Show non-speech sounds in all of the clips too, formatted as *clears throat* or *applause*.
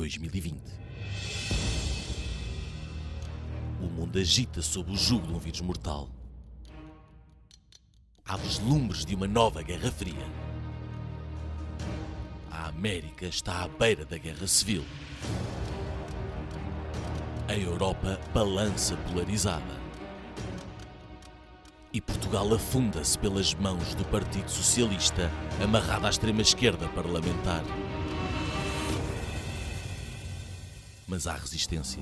2020. O mundo agita sob o jugo de um vírus mortal. Há vislumbres de uma nova Guerra Fria. A América está à beira da Guerra Civil. A Europa balança polarizada. E Portugal afunda-se pelas mãos do Partido Socialista, amarrado à extrema-esquerda parlamentar. Mas há resistência.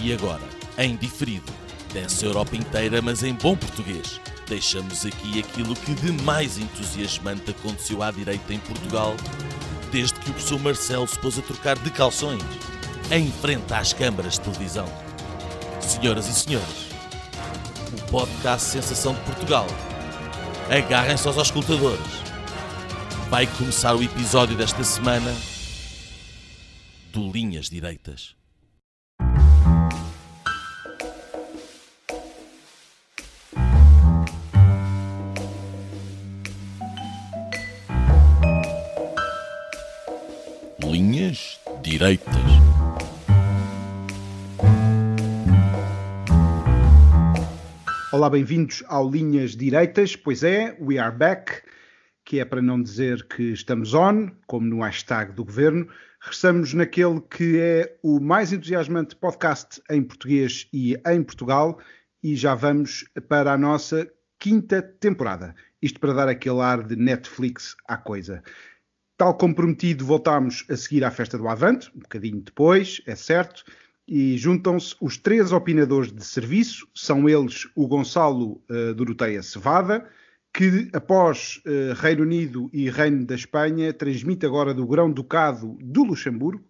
E agora, em diferido, dessa Europa inteira, mas em bom português, deixamos aqui aquilo que de mais entusiasmante aconteceu à direita em Portugal, desde que o professor Marcelo se pôs a trocar de calções, em frente às câmaras de televisão. Senhoras e senhores, o podcast Sensação de Portugal. Agarrem-se aos auscultadores. Vai começar o episódio desta semana do Linhas Direitas. Linhas Direitas. Olá, bem-vindos ao Linhas Direitas. Pois é, we are back, que é para não dizer que estamos on, como no hashtag do governo. Regressamos naquele que é o mais entusiasmante podcast em português e em Portugal e já vamos para a nossa quinta temporada. Isto para dar aquele ar de Netflix à coisa. Tal como prometido, voltámos a seguir à festa do Avante, um bocadinho depois, é certo, e juntam-se os três opinadores de serviço, são eles o Gonçalo uh, Doroteia Cevada, que após uh, Reino Unido e Reino da Espanha, transmite agora do Grão-Ducado do Luxemburgo,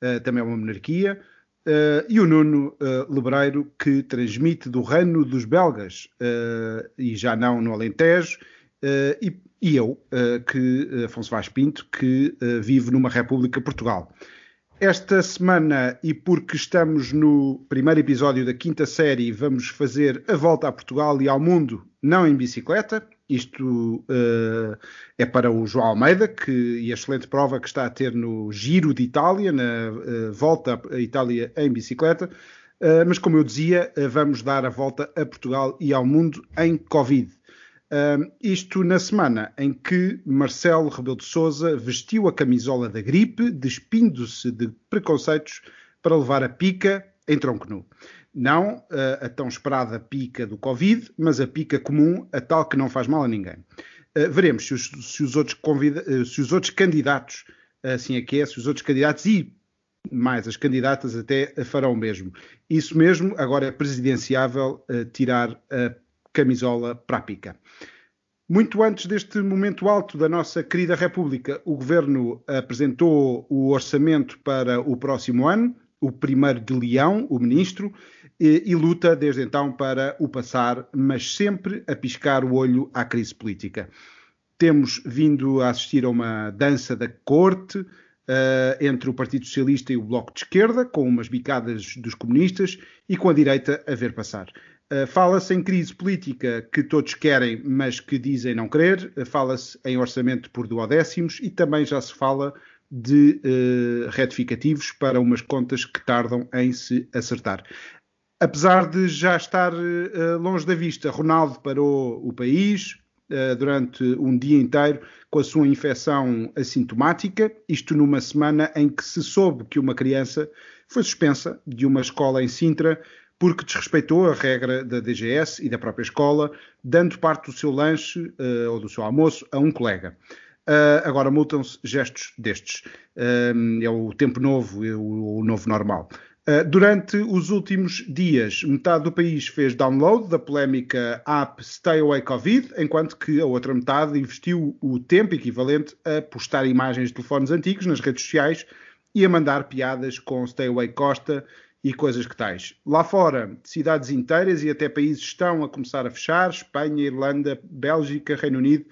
uh, também é uma monarquia, uh, e o Nuno Lebreiro, que transmite do Reino dos Belgas, e já não no Alentejo, e, e, eu, que Afonso Vaz Pinto, que vive numa República Portugal. Esta semana, e porque estamos no primeiro episódio da quinta série, vamos fazer a volta a Portugal e ao mundo, não em bicicleta. Isto uh, é para o João Almeida, que, e a excelente prova que está a ter no Giro de Itália, na uh, volta à Itália em bicicleta. Uh, mas, como eu dizia, vamos dar a volta a Portugal e ao mundo em Covid. Isto na semana em que Marcelo Rebelo de Sousa vestiu a camisola da gripe, despindo-se de preconceitos para levar a pica em tronco nu. Não uh, a tão esperada pica do Covid, mas a pica comum, a tal que não faz mal a ninguém. Uh, veremos se os, se, os outros convida, se os outros candidatos, assim é que é, se os outros candidatos e mais as candidatas até farão mesmo. Isso mesmo, agora é presidenciável tirar a camisola para a pica. Muito antes deste momento alto da nossa querida República, o Governo apresentou o orçamento para o próximo ano, o primeiro de Leão, o Ministro, e, e, luta desde então para o passar, mas sempre a piscar o olho à crise política. Temos vindo a assistir a uma dança da corte uh, entre o Partido Socialista e o Bloco de Esquerda, com umas bicadas dos comunistas e com a direita a ver passar. Uh, Fala-se em crise política que todos querem, mas que dizem não querer. Uh, Fala-se em orçamento por duodécimos e também já se fala de retificativos para umas contas que tardam em se acertar. Apesar de já estar longe da vista, Ronaldo parou o país durante um dia inteiro com a sua infecção assintomática, isto numa semana em que se soube que uma criança foi suspensa de uma escola em Sintra porque desrespeitou a regra da DGS e da própria escola, dando parte do seu lanche uh, ou do seu almoço a um colega. Uh, agora multam-se gestos destes. Uh, é o tempo novo, é o, o novo normal. Durante os últimos dias, metade do país fez download da polémica app Stay Away Covid, enquanto que a outra metade investiu o tempo equivalente a postar imagens de telefones antigos nas redes sociais e a mandar piadas com Stay Away Costa e coisas que tais. Lá fora, cidades inteiras e até países estão a começar a fechar, Espanha, Irlanda, Bélgica, Reino Unido,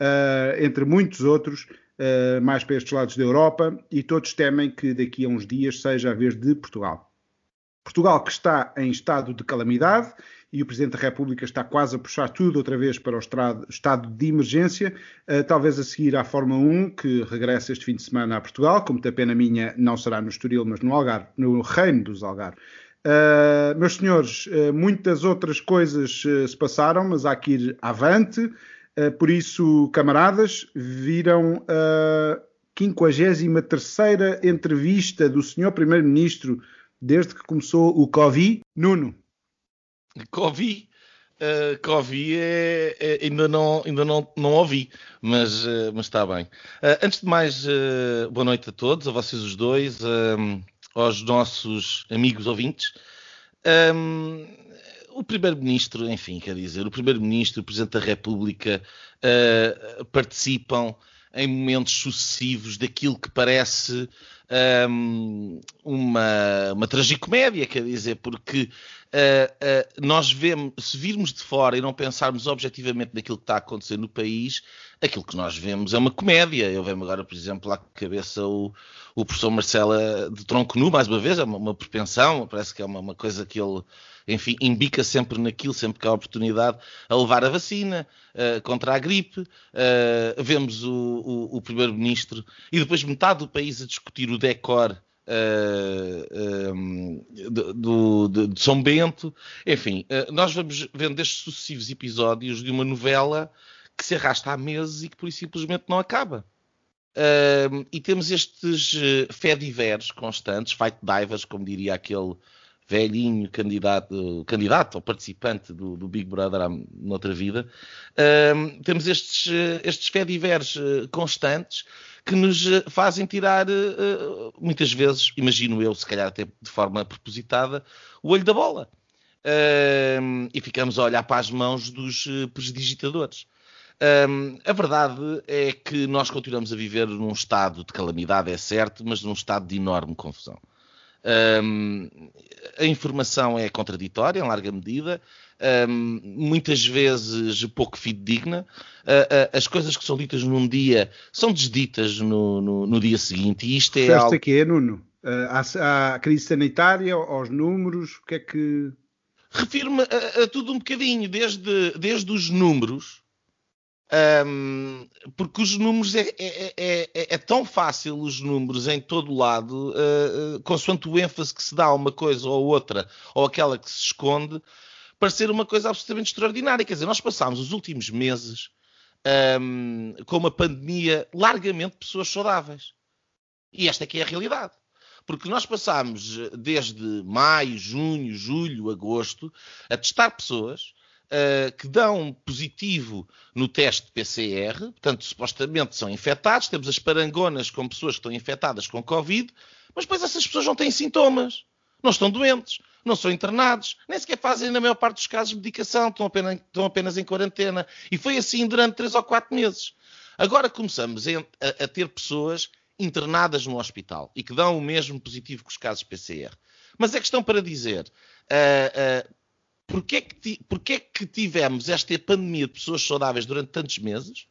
uh, entre muitos outros, uh, mais para estes lados da Europa, e todos temem que daqui a uns dias seja a vez de Portugal. Portugal que está em estado de calamidade e o Presidente da República está quase a puxar tudo outra vez para o estado de emergência, uh, talvez a seguir à Fórmula 1, que regressa este fim de semana a Portugal, como da pena minha não será no Estoril, mas no Algarve, no Reino dos Algarve. Uh, meus senhores, muitas outras coisas se passaram, mas há que ir avante. Por isso, camaradas, viram a 53 entrevista do senhor Primeiro-Ministro desde que começou o Covid. Nuno. Covid? Uh, Covid é, é, ainda, não, ainda não, não ouvi, mas, uh, mas está bem. Uh, antes de mais, boa noite a todos, a vocês os dois, aos nossos amigos ouvintes. Um, o Primeiro-Ministro, enfim, quer dizer, o Primeiro-Ministro o Presidente da República participam em momentos sucessivos daquilo que parece um, uma, uma tragicomédia, quer dizer, porque uh, uh, nós vemos, se virmos de fora e não pensarmos objetivamente naquilo que está a acontecer no país, aquilo que nós vemos é uma comédia. Eu vejo agora, por exemplo, à cabeça o, o professor Marcela de Tronco Nu, mais uma vez, é uma, uma propensão, parece que é uma, uma coisa que ele enfim, embica sempre naquilo, sempre que há oportunidade, a levar a vacina uh, contra a gripe. Uh, vemos o, o, o Primeiro-Ministro e depois metade do país a discutir o decor Uh, um, do, de, de, São Bento. Enfim, uh, nós vamos vendo estes sucessivos episódios de uma novela que se arrasta há meses e que por isso simplesmente não acaba. Uh, e temos estes uh, fediveres constantes, fight divers, como diria aquele velhinho candidato, candidato ou participante do, do Big Brother noutra vida, uh, temos estes, estes fediveres uh, constantes que nos eh, fazem tirar, uh, muitas vezes, imagino eu, se calhar até de forma propositada, o olho da bola. Uh, e ficamos a olhar para as mãos dos prestidigitadores. Um, a verdade é que nós continuamos a viver num estado de calamidade, é certo, mas num estado de enorme confusão. Um, a informação é contraditória, em larga medida, um, muitas vezes pouco fidedigna. Uh, uh, as coisas que são ditas num dia são desditas no, no, no dia seguinte. E isto é algo... aqui, é, Nuno? Uh, à, à, crise sanitária, aos números, o que é que... Refiro-me a, a, tudo um bocadinho, desde, desde os números, um, porque os números é, é, é, é, tão fácil os números em todo lado, uh, uh, consoante o ênfase que se dá a uma coisa ou outra, ou aquela que se esconde, parecer uma coisa absolutamente extraordinária. Quer dizer, nós passámos os últimos meses um, com uma pandemia largamente de pessoas saudáveis. E esta aqui é a realidade. Porque nós passámos desde maio, junho, julho, agosto a testar pessoas uh, que dão positivo no teste PCR, portanto, supostamente são infectados. Temos as parangonas com pessoas que estão infectadas com Covid, mas depois essas pessoas não têm sintomas, não estão doentes, não são internados, nem sequer fazem, na maior parte dos casos, medicação, estão apenas, estão apenas em quarentena. E foi assim durante três ou quatro meses. Agora começamos a, a, ter pessoas internadas no hospital e que dão o mesmo positivo que os casos PCR. Mas é questão para dizer, uh, uh, Porquê que, que tivemos esta pandemia de pessoas saudáveis durante tantos meses?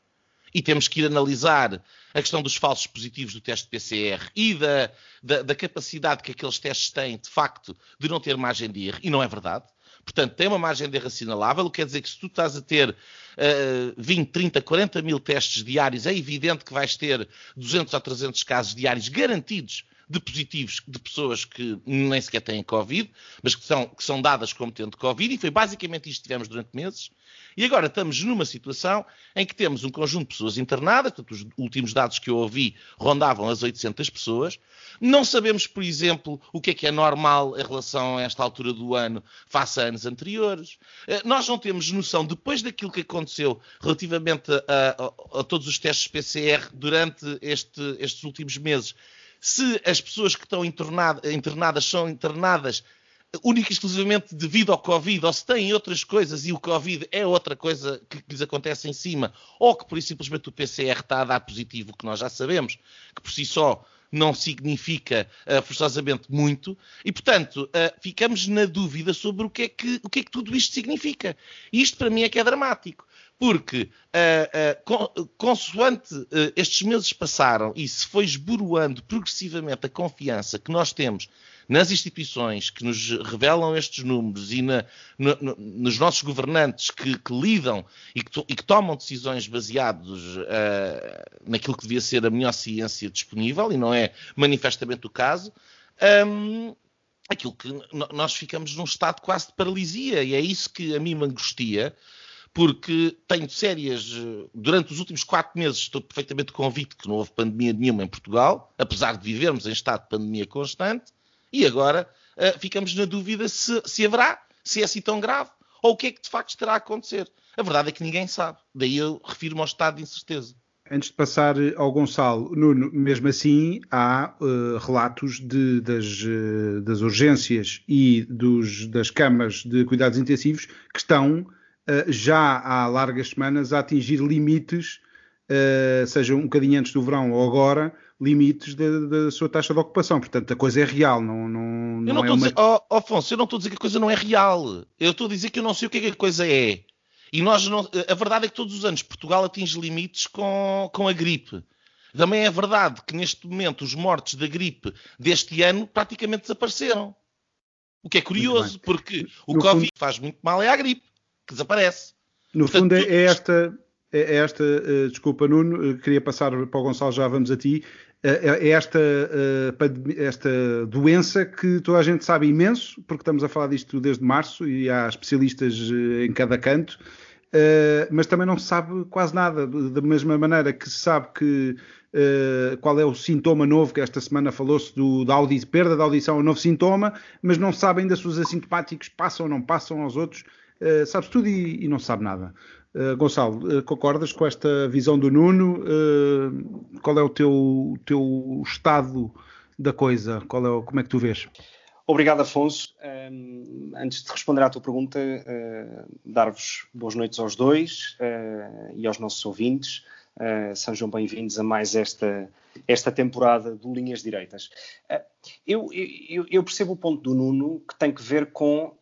E temos que ir analisar a questão dos falsos positivos do teste PCR e da, da, da, capacidade que aqueles testes têm, de facto, de não ter margem de erro. E não é verdade. Portanto, tem uma margem de erro assinalável. Quer dizer que se tu estás a ter uh, 20, 30, 40 mil testes diários, é evidente que vais ter 200 ou 300 casos diários garantidos de positivos de pessoas que nem sequer têm Covid, mas que são, que são dadas como tendo Covid, e foi basicamente isto que tivemos durante meses. E agora estamos numa situação em que temos um conjunto de pessoas internadas, portanto, os últimos dados que eu ouvi rondavam as 800 pessoas. Não sabemos, por exemplo, o que é que é normal em relação a esta altura do ano face a anos anteriores. Eh, nós não temos noção, depois daquilo que aconteceu relativamente a, a, a todos os testes PCR durante este, estes últimos meses, se as pessoas que estão internadas são internadas única e exclusivamente devido ao Covid, ou se têm outras coisas e o Covid é outra coisa que, lhes acontece em cima, ou que por isso simplesmente o PCR está a dar positivo, que nós já sabemos, que por si só não significa uh, forçosamente muito, e portanto uh, ficamos na dúvida sobre o que, é que, o que é que tudo isto significa. E isto para mim é que é dramático, Porque, uh, uh, consoante uh, estes meses passaram e se foi esboroando progressivamente a confiança que nós temos nas instituições que nos revelam estes números e na, no, no, nos nossos governantes que, que lidam e que, e que, tomam decisões baseados naquilo que devia ser a melhor ciência disponível, e não é manifestamente o caso, um, aquilo que nós ficamos num estado quase de paralisia, e é isso que a mim me angustia porque tenho sérias. Eh, durante os últimos quatro meses estou perfeitamente convicto que não houve pandemia nenhuma em Portugal, apesar de vivermos em estado de pandemia constante, e agora uh, ficamos na dúvida se, se haverá, se é assim tão grave, ou o que é que de facto estará a acontecer. A verdade é que ninguém sabe. Daí eu refiro-me ao estado de incerteza. Antes de passar ao Gonçalo, Nuno, mesmo assim há uh, relatos de, das, uh, das, urgências e dos, das camas de cuidados intensivos que estão eh, já há largas semanas a atingir limites, uh, seja um bocadinho antes do verão ou agora, limites da, sua taxa de ocupação. Portanto, a coisa é real, não, não, não, não é uma... dizer, oh, Afonso, eu não estou a dizer que a coisa não é real. Eu estou a dizer que eu não sei o que é que a coisa é. E nós não... a verdade é que todos os anos Portugal atinge limites com, com a gripe. Também é verdade que neste momento os mortes da gripe deste ano praticamente desapareceram. O que é curioso, porque o no Covid fundo... faz muito mal é a gripe desaparece. No Portanto, fundo, é, é esta, é, é esta uh, desculpa, Nuno, uh, queria passar para o Gonçalo, já vamos a ti. Uh, é esta, esta doença que toda a gente sabe imenso, porque estamos a falar disto desde março e há especialistas em cada canto, mas também não se sabe quase nada. Da mesma maneira que se sabe que qual é o sintoma novo, que esta semana falou-se da audi perda da audição, é um novo sintoma, mas não se sabe ainda se os assintomáticos passam ou não passam aos outros. Uh, sabes tudo e, e, não sabe nada. Uh, Gonçalo, uh, concordas com esta visão do Nuno? qual é o teu, teu estado da coisa? Qual é como é que tu vês? Obrigado, Afonso. Um, antes de responder à tua pergunta, dar-vos boas noites aos dois e aos nossos ouvintes. sejam bem-vindos a mais esta, esta temporada do Linhas Direitas. Eu, eu, eu, percebo o ponto do Nuno que tem que ver com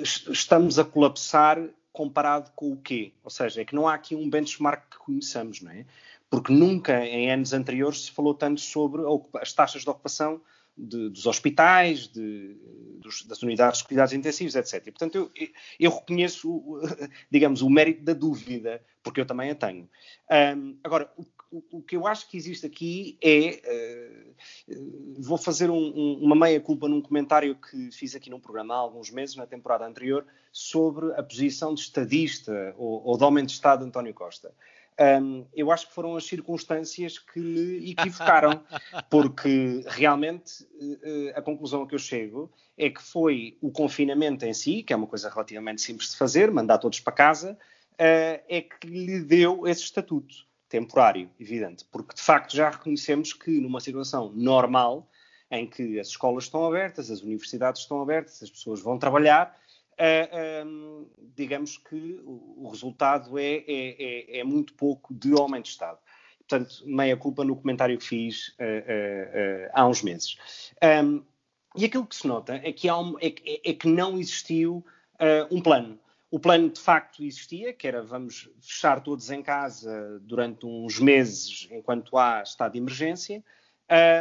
estamos a colapsar comparado com o quê? Ou seja, é que não há aqui um benchmark que conheçamos, não é? Porque nunca em anos anteriores se falou tanto sobre as taxas de ocupação de, dos hospitais, de, dos, das unidades de cuidados intensivos, etc. Portanto, eu, eu, reconheço, *laughs* digamos, o mérito da dúvida, porque eu também a tenho. Um, agora, o, o, que eu acho que existe aqui é. Uh, vou fazer um, um, uma meia-culpa num comentário que fiz aqui num programa há alguns meses, na temporada anterior, sobre a posição de estadista ou, ou de homem de Estado de António Costa. Um, eu acho que foram as circunstâncias que me equivocaram, *laughs* porque realmente uh, a conclusão a que eu chego é que foi o confinamento em si, que é uma coisa relativamente simples de fazer, mandar todos para casa, uh, é que lhe deu esse estatuto temporário, evidente, porque de facto já reconhecemos que numa situação normal, em que as escolas estão abertas, as universidades estão abertas, as pessoas vão trabalhar, uh, um, digamos que o, o resultado é, é, é, é, muito pouco de homem de Estado. Portanto, meia culpa no comentário que fiz uh, uh, há uns meses. Um, e aquilo que se nota é que, um, é, é, que não existiu um plano. O plano de facto existia, que era vamos fechar todos em casa durante uns meses enquanto há estado de emergência,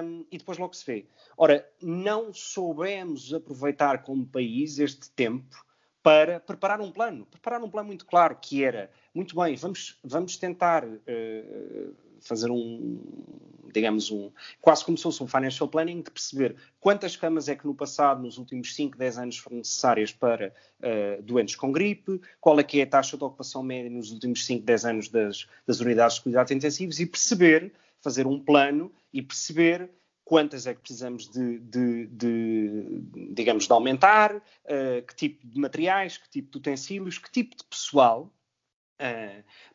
um, e depois logo se vê. Ora, não soubemos aproveitar como país este tempo para preparar um plano, preparar um plano muito claro, que era, muito bem, vamos, vamos tentar uh, fazer um, digamos, um, quase como se fosse um financial planning, de perceber quantas camas é que no passado, nos últimos 5, 10 anos, foram necessárias para uh, doentes com gripe, qual é que é a taxa de ocupação média nos últimos 5, 10 anos das, das unidades de cuidados intensivos e perceber, fazer um plano e perceber quantas é que precisamos de, de, de digamos, de aumentar, uh, que tipo de materiais, que tipo de utensílios, que tipo de pessoal,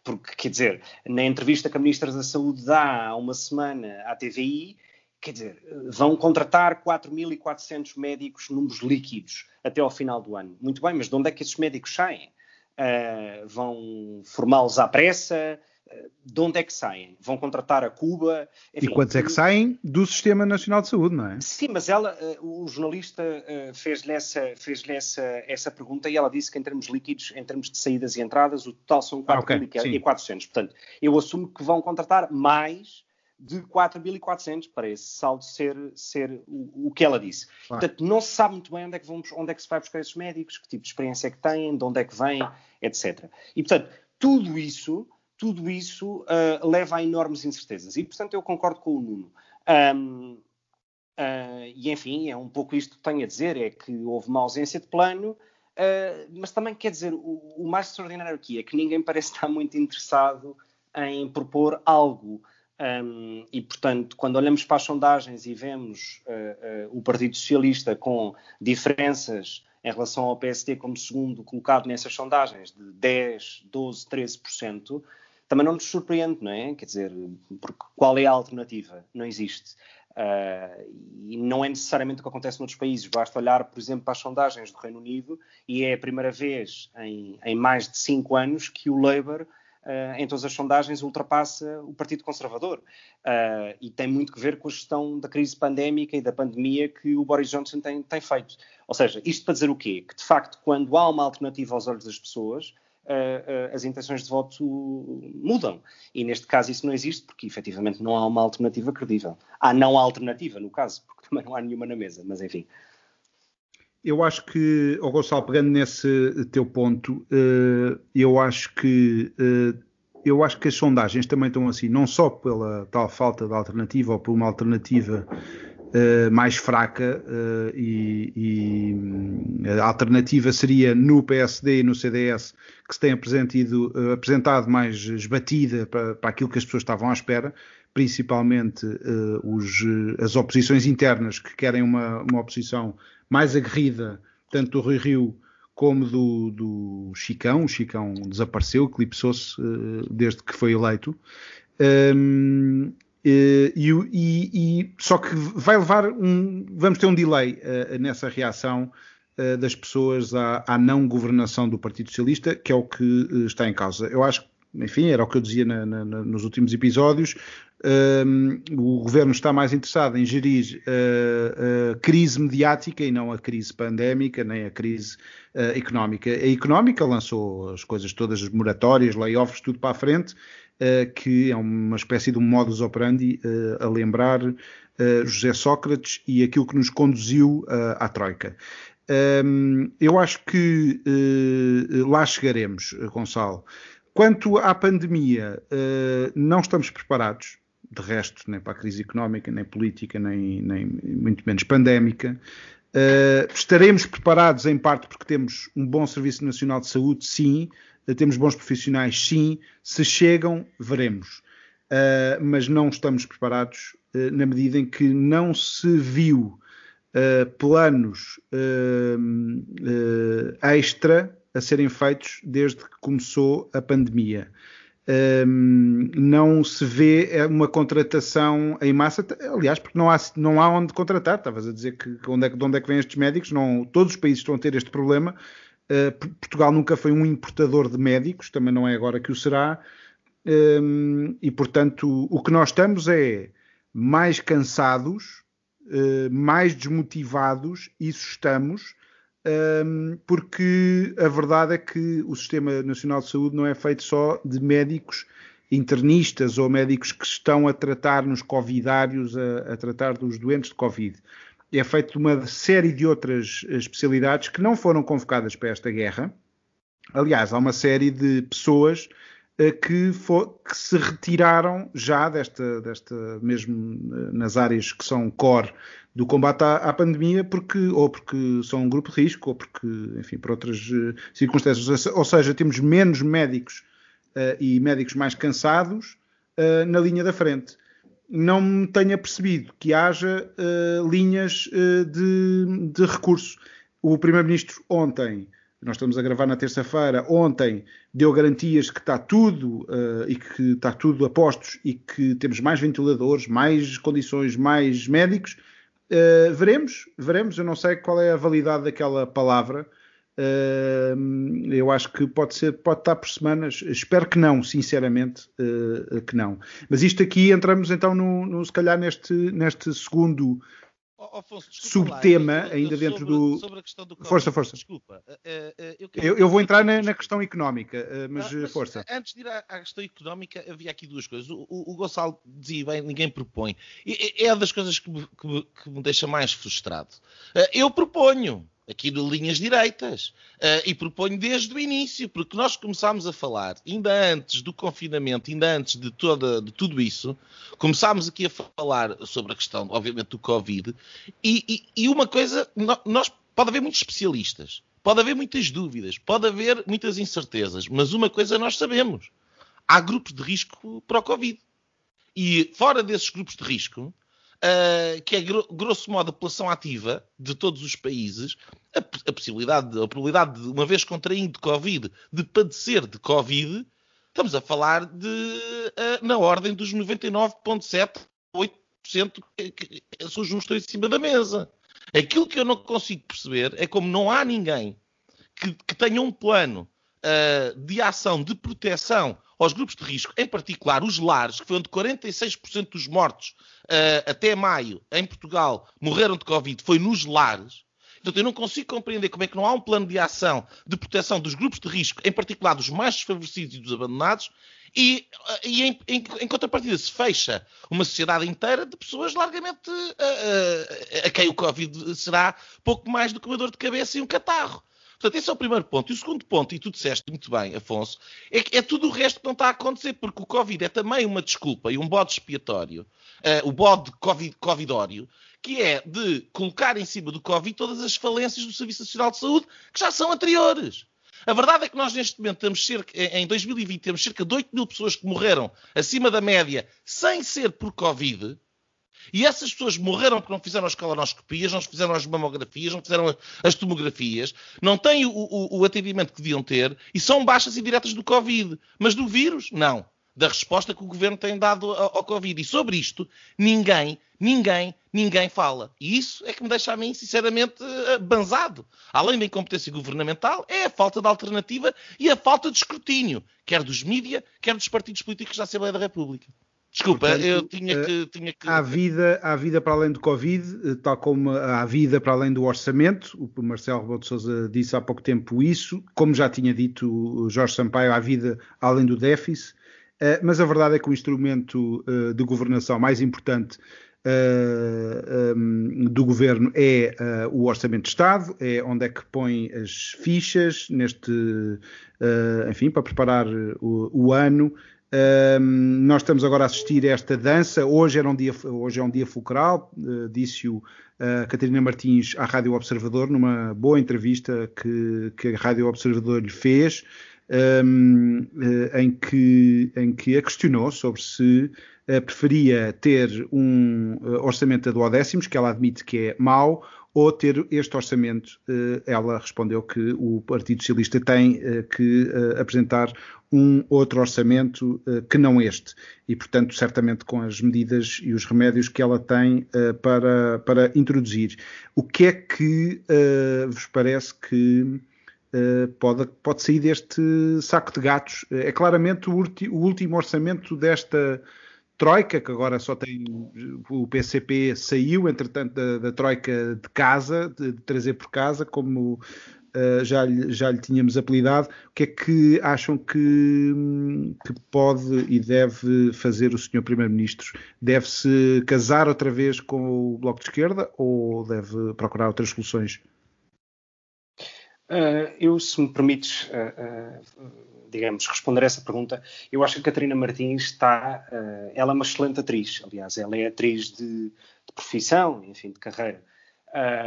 porque, quer dizer, na entrevista que a Ministra da Saúde dá há uma semana à TVI, quer dizer, vão contratar 4.400 médicos números líquidos até ao final do ano. Muito bem, mas de onde é que esses médicos saem? Uh, vão formá-los à pressa? De onde é que saem? Vão contratar a Cuba? Enfim, e quantos é que saem do Sistema Nacional de Saúde, não é? Sim, mas ela, o jornalista fez-lhe essa, fez essa, essa pergunta e ela disse que em termos líquidos, em termos de saídas e entradas, o total são 4.400. Ah, okay, Portanto, eu assumo que vão contratar mais de 4.400 para esse saldo ser, ser o, o que ela disse. Claro. Portanto, não se sabe muito bem onde é, que vamos, onde é que se vai buscar esses médicos, que tipo de experiência é que têm, de onde é que vêm, etc. E, portanto, tudo isso, tudo isso uh, leva a enormes incertezas. E, portanto, eu concordo com o Nuno. Um, uh, ah, e, enfim, é um pouco isto que tenho a dizer, é que houve uma ausência de plano, uh, mas também, quer dizer, o, o mais extraordinário aqui é que ninguém parece *laughs* estar muito interessado em propor algo um, e, portanto, quando olhamos para as sondagens e vemos o Partido Socialista com diferenças em relação ao PSD como segundo colocado nessas sondagens de 10, 12, 13%, também não nos surpreende, não é? Quer dizer, porque qual é a alternativa? Não existe. Uh, e não é necessariamente o que acontece noutros países. Basta olhar, por exemplo, para as sondagens do Reino Unido e é a primeira vez em, em mais de cinco anos que o Labour uh, em todas as sondagens, ultrapassa o Partido Conservador. Uh, e tem muito que ver com a gestão da crise pandémica e da pandemia que o Boris Johnson tem, tem feito. Ou seja, isto para dizer o quê? Que, de facto, quando há uma alternativa aos olhos das pessoas, Uh, as intenções de voto mudam. E neste caso isso não existe porque efetivamente não há uma alternativa credível. Há não alternativa, no caso, porque também não há nenhuma na mesa, mas enfim. Eu acho que, oh Gonçalo, pegando nesse teu ponto, uh, eu acho que eu acho que as sondagens também estão assim, não só pela tal falta de alternativa ou por uma alternativa uh, mais fraca e, e, a alternativa seria no PSD e no CDS que se tem apresentado, apresentado mais esbatida para, para aquilo que as pessoas estavam à espera, principalmente os, as oposições internas que querem uma, uma oposição mais aguerrida, tanto do Rui Rio como do, do Chicão. O Chicão desapareceu, eclipsou-se uh, desde que foi eleito. Um, e, e, e, só que vai levar um. Vamos ter um delay uh, nessa reação uh, das pessoas à, à, não governação do Partido Socialista, que é o que está em causa. Eu acho que enfim, era o que eu dizia na, na, nos últimos episódios, um, o governo está mais interessado em gerir uh, a crise mediática e não a crise pandémica, nem a crise uh, económica. A económica lançou as coisas todas, as moratórias, layoffs, tudo para a frente, uh, que é uma espécie de um modus operandi a lembrar José Sócrates e aquilo que nos conduziu à Troika. Um, eu acho que lá chegaremos, Gonçalo. Quanto à pandemia, não estamos preparados, de resto, nem para a crise económica, nem política, nem, nem muito menos pandémica. Uh, estaremos preparados em parte porque temos um bom Serviço Nacional de Saúde, sim, temos bons profissionais, sim. Se chegam, veremos. mas não estamos preparados na medida em que não se viu planos extra a serem feitos desde que começou a pandemia. Um, não se vê uma contratação em massa, aliás, porque não há, não há onde contratar. Estavas a dizer que onde é, de onde é que vêm estes médicos? Não, todos os países estão a ter este problema. Uh, Portugal nunca foi um importador de médicos, também não é agora que o será. Um, e portanto, o que nós estamos é mais cansados, uh, mais desmotivados, isso estamos porque a verdade é que o Sistema Nacional de Saúde não é feito só de médicos internistas ou médicos que estão a tratar nos covidários, a, a tratar dos doentes de Covid. É feito de uma série de outras especialidades que não foram convocadas para esta guerra. Aliás, há uma série de pessoas uh, que, for, que, se retiraram já desta, desta mesmo uh, nas áreas que são core do combate à, à, pandemia, porque, ou porque são um grupo de risco, ou porque, enfim, por outras circunstâncias. Ou seja, temos menos médicos uh, e médicos mais cansados uh, na linha da frente. Não me tenha percebido que haja linhas de, de recurso. O Primeiro-Ministro ontem nós estamos a gravar na terça-feira, ontem deu garantias que está tudo uh, e que está tudo a postos e que temos mais ventiladores, mais condições, mais médicos. Uh, veremos, veremos. Eu não sei qual é a validade daquela palavra, Uh, eu acho que pode ser, pode estar por semanas. Espero que não, sinceramente, uh, que não. Mas isto aqui entramos então no, no se calhar neste, neste segundo oh, Afonso, subtema, lá, ainda sobre, dentro do. Sobre questão do COVID. Força, força. Desculpa. Uh, eu, eu, eu, vou entrar na, na questão económica, mas, mas, força. Antes de ir à, à, questão económica, havia aqui duas coisas. O, o, o Gonçalo dizia bem, ninguém propõe. E, é das coisas que me, que, que me deixa mais frustrado. eu proponho aqui de linhas direitas. Uh, e proponho desde o início, porque nós começámos a falar, ainda antes do confinamento, ainda antes de, toda, de tudo isso, começámos aqui a falar sobre a questão, obviamente, do Covid, e, e, e uma coisa, nós, pode haver muitos especialistas, pode haver muitas dúvidas, pode haver muitas incertezas, mas uma coisa nós sabemos, há grupos de risco para o Covid. E fora desses grupos de risco, uh, que é grosso modo a população ativa de todos os países, a, a, possibilidade, a probabilidade de, uma vez contraindo Covid, de padecer de Covid, estamos a falar de uh, na ordem dos 99,7%, 8% que são os números estão em cima da mesa. Aquilo que eu não consigo perceber é como não há ninguém que, que tenha um plano uh, de ação de proteção aos grupos de risco, em particular os lares, que foi onde 46% dos mortos uh, até maio em Portugal morreram de Covid, foi nos lares. Portanto, eu não consigo compreender como é que não há um plano de ação de proteção dos grupos de risco, em particular dos mais desfavorecidos e dos abandonados, e, e em, em, em, contrapartida se fecha uma sociedade inteira de pessoas largamente uh, uh, a quem o Covid será pouco mais do que uma dor de cabeça e um catarro. Portanto, esse é o primeiro ponto. E o segundo ponto, e tu disseste muito bem, Afonso, é que é tudo o resto que não está a acontecer, porque o Covid é também uma desculpa e um bode expiatório, uh, o bode COVID, covidório, que é de colocar em cima do Covid todas as falências do Serviço Nacional de Saúde, que já são anteriores. A verdade é que nós, neste momento, temos cerca, em 2020, temos cerca de 8 mil pessoas que morreram acima da média sem ser por Covid. E essas pessoas morreram porque não fizeram as colonoscopias, não fizeram as mamografias, não fizeram as tomografias, não têm o, o, o atendimento que deviam ter e são baixas e diretas do Covid. Mas do vírus, não. Da resposta que o governo tem dado ao, ao Covid. E sobre isto, ninguém, ninguém, ninguém fala. E isso é que me deixa a mim, sinceramente, eh, banzado. Além da incompetência governamental, é a falta de alternativa e a falta de escrutínio, quer dos mídias, quer dos partidos políticos da Assembleia da República. Desculpa, Portanto, eu tinha eh, que, tinha que. Há vida, há vida para além do Covid, eh, tal como há vida para além do orçamento. O Marcelo Rebelo de Souza disse há pouco tempo isso. Como já tinha dito o Jorge Sampaio, há vida além do déficit. Eh, mas a verdade é que o instrumento de governação mais importante ehm, do governo é o Orçamento de Estado, é onde é que põe as fichas neste, enfim, para preparar o, o ano. Um, nós estamos agora a assistir a esta dança. Hoje, era um dia, hoje é um dia fulcral, uh, disse-o uh, Catarina Martins à Rádio Observador, numa boa entrevista que, que a Rádio Observador lhe fez, um, uh, em, que, em que a questionou sobre se preferia ter um orçamento a duodécimos, que ela admite que é mau, ou ter este orçamento. Ela respondeu que o Partido Socialista tem que apresentar um outro orçamento que não este. E, portanto, certamente com as medidas e os remédios que ela tem para, para introduzir. O que é que vos parece que pode, pode sair deste saco de gatos? É claramente o, o último orçamento desta. Troika, que agora só tem o PCP saiu, entretanto, da, da Troika de casa, de, de trazer por casa, como uh, já, lhe, já lhe tínhamos apelidado. O que é que acham que, que pode e deve fazer o Sr. Primeiro-Ministro? Deve-se casar outra vez com o Bloco de Esquerda ou deve procurar outras soluções? Uh, eu, se me permites, uh, digamos, responder essa pergunta, eu acho que a Catarina Martins está. ela é uma excelente atriz, aliás, ela é atriz de, de profissão, enfim, de carreira.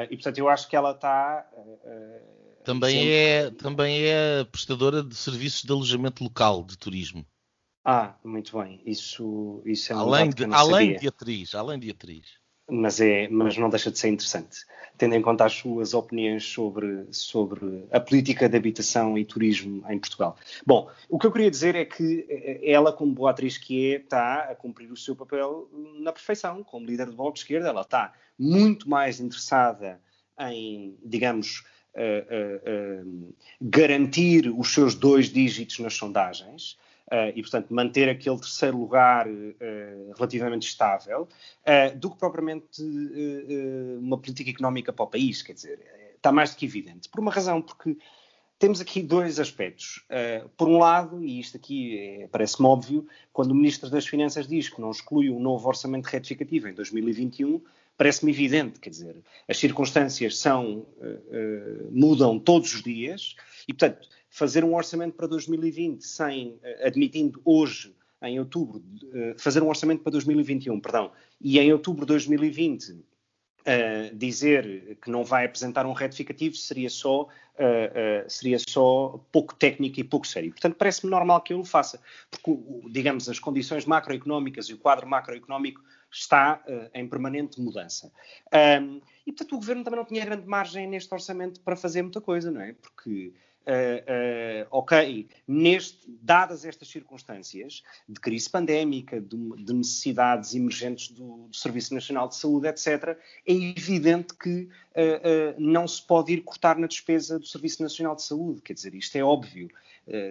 e, portanto, eu acho que ela está também é, também é prestadora de serviços de alojamento local de turismo. Ah, muito bem. Isso, isso é um além de, além de atriz, além de atriz. Mas, é, mas não deixa de ser interessante, tendo em conta as suas opiniões sobre, sobre a política de habitação e turismo em Portugal. Bom, o que eu queria dizer é que ela, como boa atriz que é, está a cumprir o seu papel na perfeição. Como líder do Bloco de Esquerda, ela está muito mais interessada em, digamos, garantir os seus dois dígitos nas sondagens. Uh, e, portanto, manter aquele terceiro lugar uh, relativamente estável, uh, do que propriamente uma política económica para o país. Quer dizer, está mais do que evidente. Por uma razão, porque temos aqui dois aspectos. por um lado, e isto aqui é, parece-me óbvio, quando o Ministro das Finanças diz que não exclui um novo orçamento retificativo em 2021, parece-me evidente, quer dizer, as circunstâncias são, mudam todos os dias e, portanto, fazer um orçamento para 2020 sem, eh, admitindo hoje, em outubro, fazer um orçamento para 2021, perdão, e em outubro de 2020 uh, dizer que não vai apresentar um retificativo seria só, uh, uh, seria só pouco técnico e pouco sério. Portanto, parece-me normal que eu o faça, porque, digamos, as condições macroeconómicas e o quadro macroeconómico está em permanente mudança. Um, e, portanto, o governo também não tinha grande margem neste orçamento para fazer muita coisa, não é? Porque Uh, uh, ok, neste, dadas estas circunstâncias de crise pandémica, de, de necessidades emergentes do, do, Serviço Nacional de Saúde, etc., é evidente que uh, não se pode ir cortar na despesa do Serviço Nacional de Saúde. Quer dizer, isto é óbvio,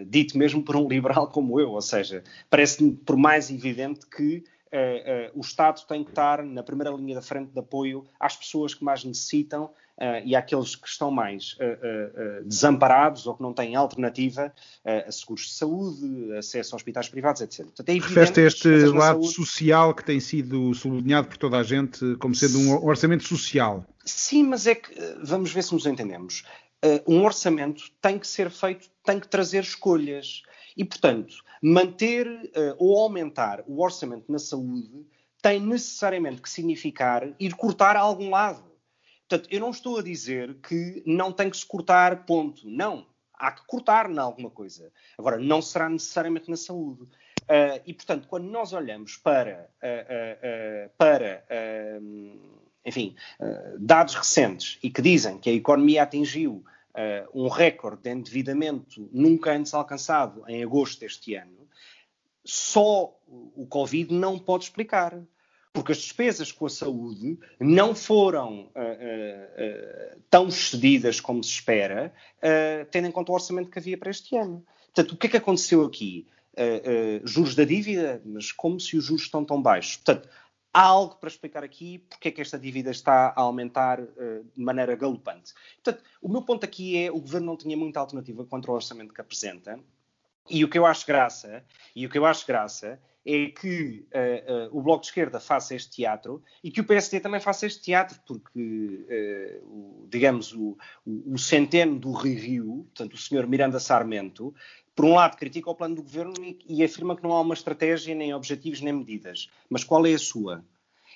dito mesmo por um *laughs* liberal como eu. Ou seja, parece-me por mais evidente que Uh, uh, o Estado tem que estar na primeira linha da frente de apoio às pessoas que mais necessitam uh, e àqueles que estão mais desamparados ou que não têm alternativa a seguros de saúde, acesso a hospitais privados, etc. Portanto, é Refere este lado saúde... social que tem sido sublinhado por toda a gente como sendo um orçamento social. Sim, mas é que, vamos ver se nos entendemos. um orçamento tem que ser feito, tem que trazer escolhas. E, portanto, manter uh, ou aumentar o orçamento na saúde tem necessariamente que significar ir cortar a algum lado. Portanto, eu não estou a dizer que não tem que se cortar, ponto. Não. Há que cortar em alguma coisa. Agora, não será necessariamente na saúde. Uh, e, portanto, quando nós olhamos para, uh, uh, para enfim, dados recentes e que dizem que a economia atingiu um recorde de endividamento nunca antes alcançado em agosto deste ano, só o Covid não pode explicar. Porque as despesas com a saúde não foram uh, uh, tão excedidas como se espera, tendo em conta o orçamento que havia para este ano. Portanto, o que é que aconteceu aqui? juros da dívida, mas como se os juros estão tão baixos? Portanto, há algo para explicar aqui porque é que esta dívida está a aumentar uh, de maneira galopante. Portanto, o meu ponto aqui é o governo não tinha muita alternativa contra o orçamento que apresenta. E o que eu acho graça, e o que eu acho graça é que uh, uh, o Bloco de Esquerda faça este teatro e que o PSD também faça este teatro, porque, o, digamos, o, o, o centeno do Rio, portanto, o senhor Miranda Sarmento, por um lado, critica o plano do governo e, e, afirma que não há uma estratégia, nem objetivos, nem medidas. Mas qual é a sua?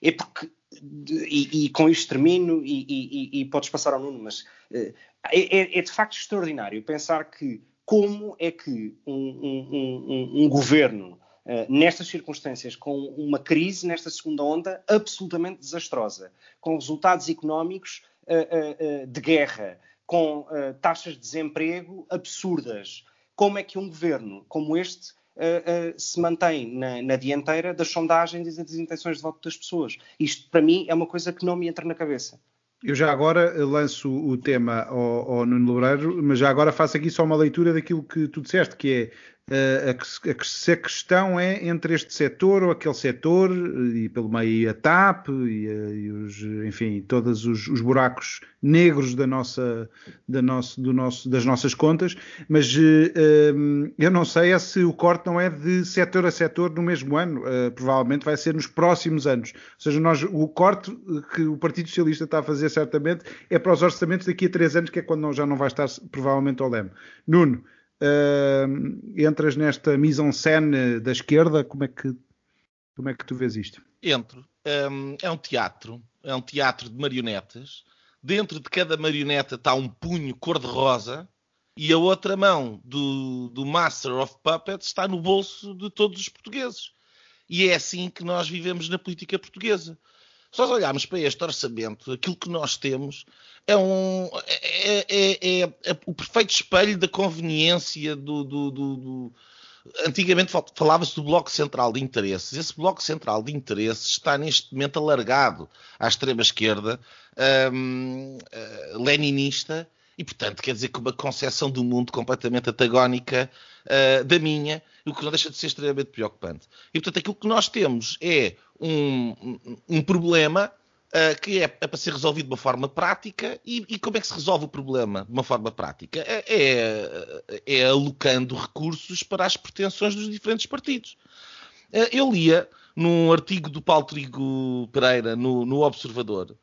É porque, e, e com isto termino, e, e, podes passar ao Nuno, mas eh, é, é, é, de facto extraordinário pensar que como é que um, um, um, um governo, uh, nestas circunstâncias, com uma crise, nesta segunda onda, absolutamente desastrosa, com resultados económicos uh, de guerra, com taxas de desemprego absurdas, como é que um governo como este uh, uh, se mantém na, na, dianteira das sondagens e das intenções de voto das pessoas. Isto, para mmim, é uma coisa que não me entra na cabeça. Eu já agora lanço o tema ao, ao Nuno Loureiro, mas já agora faço aqui só uma leitura daquilo que tu disseste, que é a, a, se a questão é entre este setor ou aquele setor, e pelo meio a TAP, e, e os, enfim, todos os, os, buracos negros da nossa, da nosso, do nosso, das nossas contas, mas uh, eu não sei é se o corte não é de setor a setor no mesmo ano, uh, provavelmente vai ser nos próximos anos. Ou seja, nós, o corte que o Partido Socialista está a fazer certamente é para os orçamentos daqui a três anos, que é quando já não vai estar provavelmente ao leme. Nuno, uh, entras nesta mise en scène da esquerda, como é que, como é que tu vês isto? Entro. Um, é um teatro, é um teatro de marionetas. Dentro de cada marioneta está um punho cor-de-rosa e a outra mão do, do Master of Puppets está no bolso de todos os portugueses. E é assim que nós vivemos na política portuguesa. Se nós olharmos para este orçamento, aquilo que nós temos é, um, é, é, é, é o perfeito espelho da conveniência do, do, do, do... Antigamente falava-se do Bloco Central de Interesses. Esse Bloco Central de Interesses está neste momento alargado à extrema-esquerda, um, uh, leninista, e, portanto, quer dizer que uma concepção do mundo completamente antagónica uh, da minha, o que não deixa de ser extremamente preocupante. E, portanto, aquilo que nós temos é um, um problema uh, que é, é, para ser resolvido de uma forma prática. E, e, como é que se resolve o problema de uma forma prática? É, é, é alocando recursos para as pretensões dos diferentes partidos. Uh, eu lia num artigo do Paulo Trigo Pereira no, no Observador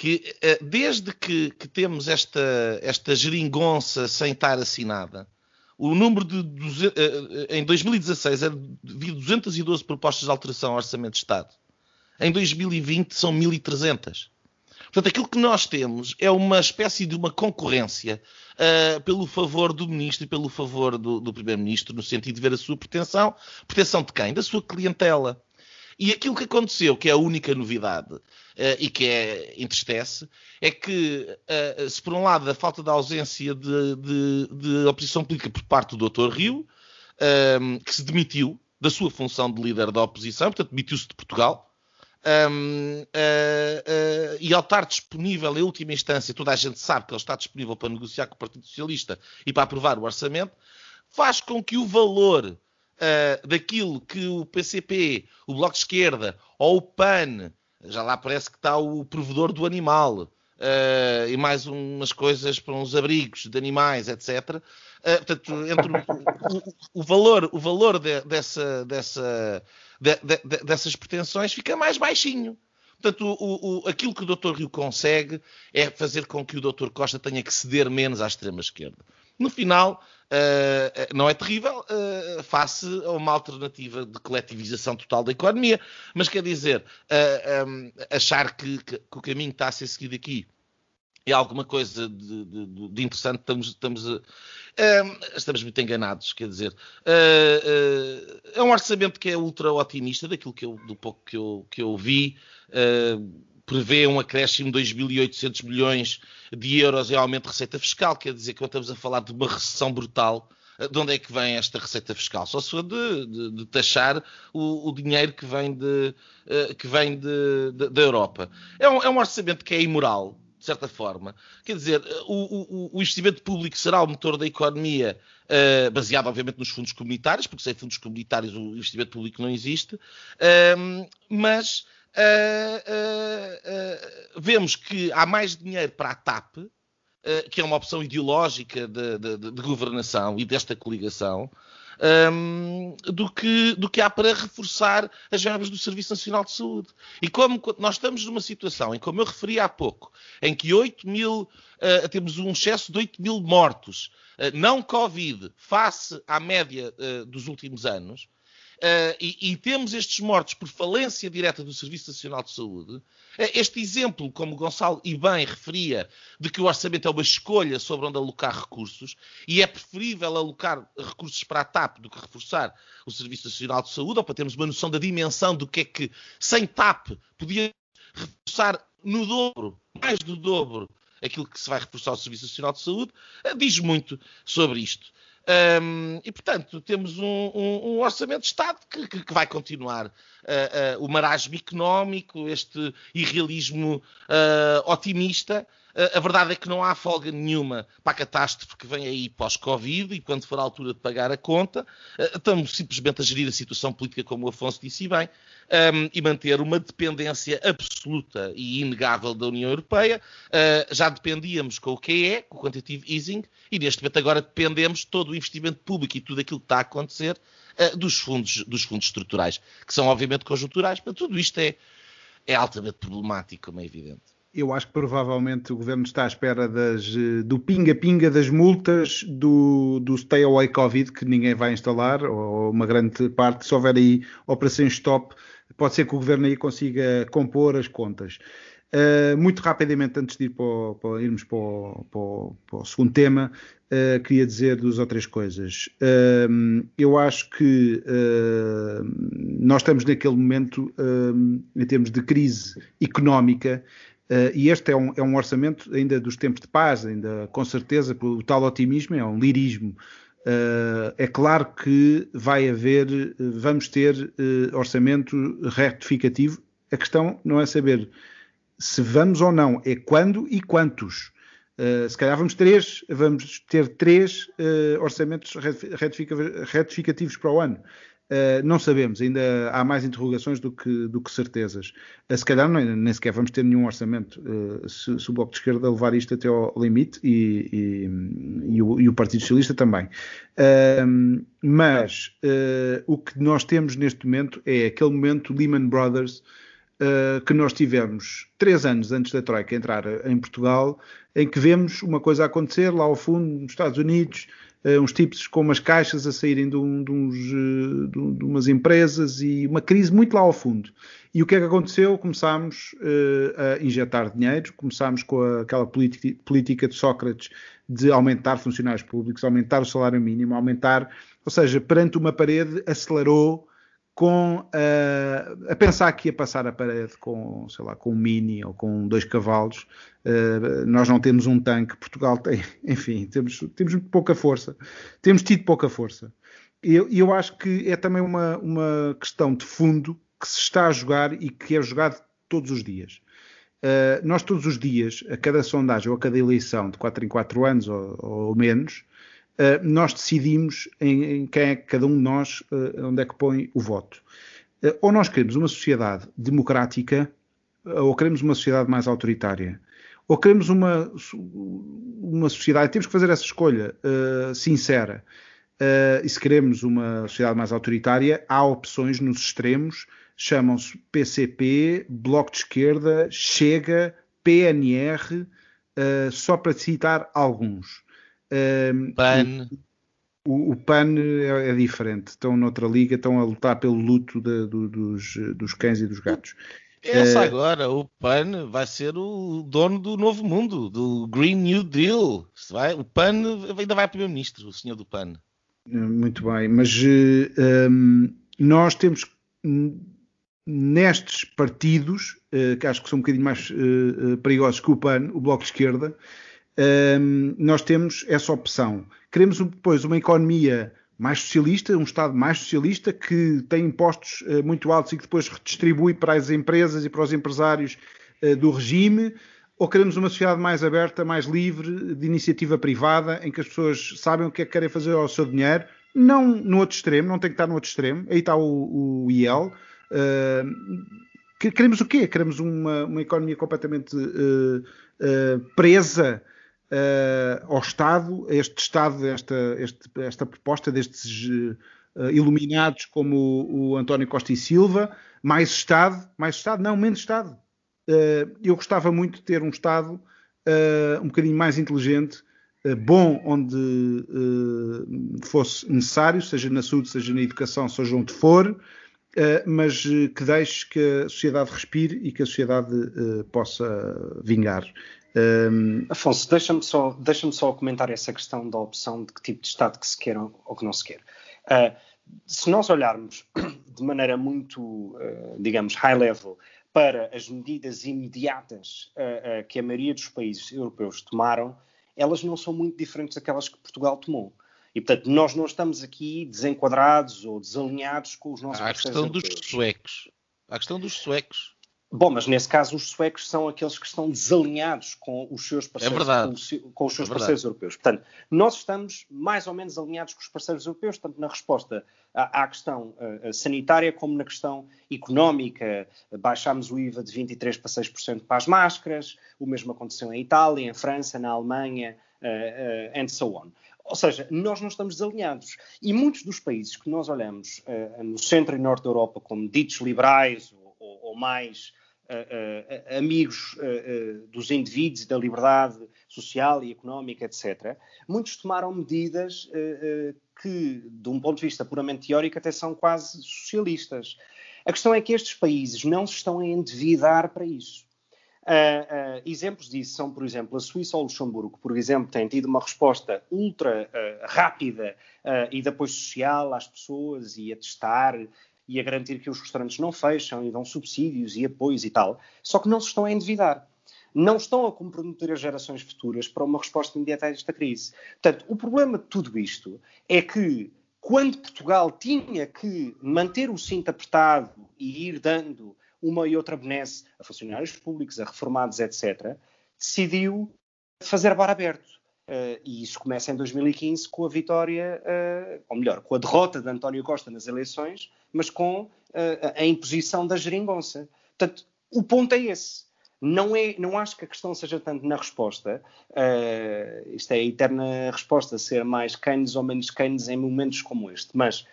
que eh, desde que, que, temos esta, esta geringonça sem estar assinada, o número de. Eh, eh, em 2016 havia 212 propostas de alteração ao Orçamento de Estado. Em 2020 são 1.300. Portanto, aquilo que nós temos é uma espécie de uma concorrência uh, pelo favor do Ministro e pelo favor do, do Primeiro-Ministro, no sentido de ver a sua pretensão. Pretensão de quem? Da sua clientela. E aquilo que aconteceu, que é a única novidade uh, e que é, entristece, é que, uh, se por um lado a falta de ausência de, de, de oposição política por parte do Dr. Rio, uh, que se demitiu da sua função de líder da oposição, portanto, demitiu-se de Portugal, um, e ao estar disponível em última instância, toda a gente sabe que ele está disponível para negociar com o Partido Socialista e para aprovar o orçamento, faz com que o valor uh, daquilo que o PCP, o Bloco de Esquerda ou o PAN, já lá parece que está o provedor do animal, uh, e mais umas coisas para uns abrigos de animais, etc. Uh, portanto, entre o, o, o, valor, o valor de, dessa, dessa, de, de, dessas pretensões fica mais baixinho. Portanto, o, o, aquilo que o Dr. Rio consegue é fazer com que o Dr. Costa tenha que ceder menos à extrema-esquerda. No final, uh, não é terrível uh, face a uma alternativa de coletivização total da economia. Mas quer dizer, uh, um, achar que, que, que, o caminho está a ser seguido aqui é alguma coisa de, de, de interessante, estamos, estamos, estamos, muito enganados, quer dizer, é um orçamento que é ultra otimista, daquilo que eu, do pouco que eu, que eu vi, prevê um acréscimo de 2.800 milhões de euros em aumento de receita fiscal, quer dizer que estamos a falar de uma recessão brutal. De onde é que vem esta receita fiscal? Só se for de, de, de taxar o, o, dinheiro que vem, de, uh, que vem de, da Europa. É um, é um orçamento que é imoral, de certa forma. Quer dizer, o, o, o, investimento público será o motor da economia, uh, baseado, obviamente, nos fundos comunitários, porque sem fundos comunitários o investimento público não existe, uh, mas uh, vemos que há mais dinheiro para a TAP, que é uma opção ideológica de, de, de governação e desta coligação, um, do, que, do que há para reforçar as verbas do Serviço Nacional de Saúde. E como nós estamos numa situação em, como eu referi há pouco, em que 8 mil, uh, temos um excesso de 8 mil mortos, uh, não Covid, face à média uh, dos últimos anos, Uh, e, e, temos estes mortos por falência direta do Serviço Nacional de Saúde, uh, este exemplo, como o Gonçalo e bem referia, de que o orçamento é uma escolha sobre onde alocar recursos, e é preferível alocar recursos para a TAP do que reforçar o Serviço Nacional de Saúde, ou para termos uma noção da dimensão do que é que, sem TAP, podia reforçar no dobro, mais do dobro, aquilo que se vai reforçar o Serviço Nacional de Saúde, uh, diz muito sobre isto. Um, e, portanto, temos um, um, um, orçamento de Estado que, que, que vai continuar uh, uh, o marasmo económico, este irrealismo uh, otimista. A verdade é que não há folga nenhuma para a catástrofe que vem aí pós-Covid e quando for a altura de pagar a conta, estamos simplesmente a gerir a situação política, como o Afonso disse bem, um, e manter uma dependência absoluta e inegável da União Europeia. Uh, já dependíamos com o QE, com o Quantitative Easing, e neste momento agora dependemos de todo o investimento público e tudo aquilo que está a acontecer dos, fundos, dos fundos estruturais, que são obviamente conjunturais. Mas tudo isto é, é altamente problemático, como é evidente. Eu acho que provavelmente o governo está à espera das, do pinga-pinga das multas do, do Stay Away Covid que ninguém vai instalar, ou uma grande parte, se houver aí operações stop, pode ser que o governo aí consiga compor as contas. Uh, muito rapidamente, antes de ir para, para irmos para o, para, para o, segundo tema, uh, queria dizer duas ou três coisas. Uh, eu acho que nós estamos naquele momento, em termos de crise económica, e este é um, é um, orçamento ainda dos tempos de paz, ainda com certeza, o tal otimismo é um lirismo Uh, é claro que vai haver, vamos ter uh, orçamento retificativo. A questão não é saber se vamos ou não, é quando e quantos. Uh, se calhar vamos, três, vamos ter três uh, orçamentos retificativos para o ano. Uh, não sabemos, ainda há mais interrogações do que, do que certezas. Uh, se calhar nem, nem, sequer vamos ter nenhum orçamento uh, se, se, o Bloco de Esquerda levar isto até ao limite e, e, e, o, e o, Partido Socialista também. mas o que nós temos neste momento é aquele momento Lehman Brothers que nós tivemos três anos antes da Troika entrar em Portugal, em que vemos uma coisa acontecer lá ao fundo, nos Estados Unidos, uns tipos com umas caixas a saírem de, um, de, uns, uh, de, de, umas empresas e uma crise muito lá ao fundo. E o que é que aconteceu? Começámos uh, a injetar dinheiro, começámos com a, aquela política de Sócrates de aumentar funcionários públicos, aumentar o salário mínimo, aumentar, ou seja, perante uma parede acelerou com uh, a pensar que ia passar a parede com, sei lá, com um mini ou com dois cavalos. Uh, nós não temos um tanque, Portugal tem, *laughs* enfim, temos, temos pouca força, temos tido pouca força. E eu, eu, acho que é também uma, uma questão de fundo que se está a jogar e que é jogado todos os dias. Uh, nós todos os dias, a cada sondagem ou a cada eleição de 4 em 4 anos ou, ou menos, eh, nós decidimos em, em, quem é que cada um de nós, uh, onde é que põe o voto. Uh, ou nós queremos uma sociedade democrática, ou queremos uma sociedade mais autoritária. Ou queremos uma, uma sociedade, temos que fazer essa escolha sincera. e se queremos uma sociedade mais autoritária, há opções nos extremos, chamam-se PCP, Bloco de Esquerda, Chega, PNR, só para citar alguns. PAN. O, o, PAN é, é, diferente. Estão noutra liga, estão a lutar pelo luto de, do, dos, dos cães e dos gatos. Essa uh, agora, o PAN vai ser o dono do novo mundo, do Green New Deal. Vai, o PAN ainda vai primeiro-ministro, o senhor do PAN. Muito bem, mas um, nós temos nestes partidos, uh, que acho que são um bocadinho mais perigosos que o PAN, o Bloco de Esquerda, um, nós temos essa opção. Queremos depois uma economia mais socialista, um Estado mais socialista que tem impostos uh, muito altos e que depois redistribui para as empresas e para os empresários uh, do regime, ou queremos uma sociedade mais aberta, mais livre, de iniciativa privada, em que as pessoas sabem o que é que querem fazer ao seu dinheiro, não no outro extremo, não tem que estar no outro extremo, aí está o, o IEL. Uh, queremos o quê? Queremos uma, uma economia completamente presa uh, ao Estado, este Estado, esta, este, esta proposta destes uh, iluminados como o, o, António Costa e Silva, mais Estado, mais Estado, não, menos Estado. Uh, eu gostava muito de ter um Estado um bocadinho mais inteligente, bom onde fosse necessário, seja na saúde, seja na educação, seja onde for, mas que deixe que a sociedade respire e que a sociedade possa vingar. Um... Afonso, deixa-me só, deixa só comentar essa questão da opção de que tipo de Estado que se quer ou que não se quer. Uh, se nós olharmos *clears throat* de maneira muito, uh, digamos, high level para as medidas imediatas uh, que a maioria dos países europeus tomaram, elas não são muito diferentes daquelas que Portugal tomou. E, portanto, nós não estamos aqui desenquadrados ou desalinhados com os nossos Há a questão europeus. dos suecos. A questão dos suecos. Bom, mas nesse caso os suecos são aqueles que estão desalinhados com os seus parceiros, é com, com, os seus é parceiros europeus. Portanto, nós estamos mais ou menos alinhados com os parceiros europeus, tanto na resposta à, à questão uh, sanitária como na questão económica. Baixámos o IVA de 23% para 6% para as máscaras, o mesmo aconteceu em Itália, em França, na Alemanha, uh, uh, and so on. Ou seja, nós não estamos desalinhados. E muitos dos países que nós olhamos no centro e norte da Europa como ditos liberais ou, ou mais uh, amigos dos indivíduos da liberdade social e económica, etc., muitos tomaram medidas que, de um ponto de vista puramente teórico, até são quase socialistas. A questão é que estes países não se estão a endividar para isso. Uh, uh, exemplos disso são, por exemplo, a Suíça ou o Luxemburgo, por exemplo, têm tido uma resposta ultra uh, rápida e de apoio social às pessoas e a testar e a garantir que os restaurantes não fecham e dão subsídios e apoios e tal, só que não se estão a endividar. Não estão a comprometer as gerações futuras para uma resposta imediata a esta crise. Portanto, o problema de tudo isto é que quando Portugal tinha que manter o cinto apertado e ir dando uma e outra benesse a funcionários públicos, a reformados, etc., decidiu fazer bar aberto. Uh, e isso começa em 2015 com a vitória, uh, ou melhor, com a derrota de António Costa nas eleições, mas com uh, a imposição da geringonça. Portanto, o ponto é esse. Não, é, não acho que a questão seja tanto na resposta, isto é a eterna resposta, ser mais Keynes ou menos Keynes em momentos como este, mas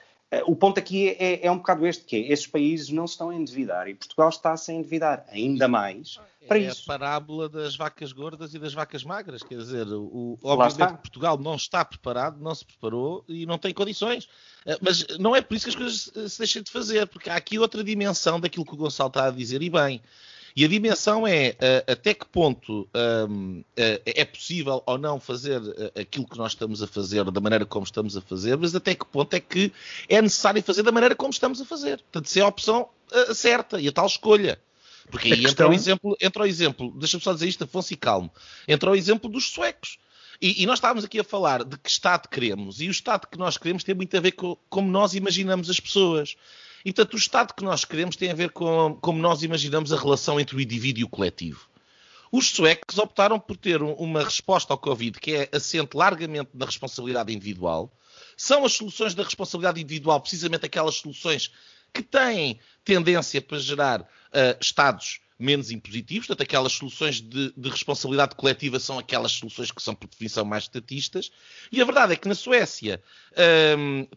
o ponto aqui é, é, é, um bocado este, que é, esses países não se estão a endividar e Portugal está-se a endividar ainda mais para é isso. a parábola das vacas gordas e das vacas magras, quer dizer, o, obviamente Portugal não está preparado, não se preparou e não tem condições. Eh, mas não é por isso que as coisas se deixem de fazer, porque há aqui outra dimensão daquilo que o Gonçalo está a dizer, e bem, e a dimensão é uh, até que ponto um, uh, é possível ou não fazer uh, aquilo que nós estamos a fazer da maneira como estamos a fazer, mas até que ponto é que é necessário fazer da maneira como estamos a fazer. Portanto, se é a opção certa e a tal escolha. Porque aí questão... entra, o exemplo, entra o exemplo, deixa-me só dizer isto, Afonso e calmo, entra o exemplo dos suecos. E, e, nós estávamos aqui a falar de que Estado queremos, e o Estado que nós queremos tem muito a ver com como nós imaginamos as pessoas. E, portanto, o Estado que nós queremos tem a ver com como nós imaginamos a relação entre o indivíduo e o coletivo. Os suecos optaram por ter uma resposta ao Covid que é assente largamente na responsabilidade individual. São as soluções da responsabilidade individual precisamente aquelas soluções que têm tendência para gerar uh, Estados menos impositivos, portanto, aquelas soluções de, de, responsabilidade coletiva são aquelas soluções que são, por definição, mais estatistas. E a verdade é que na Suécia um,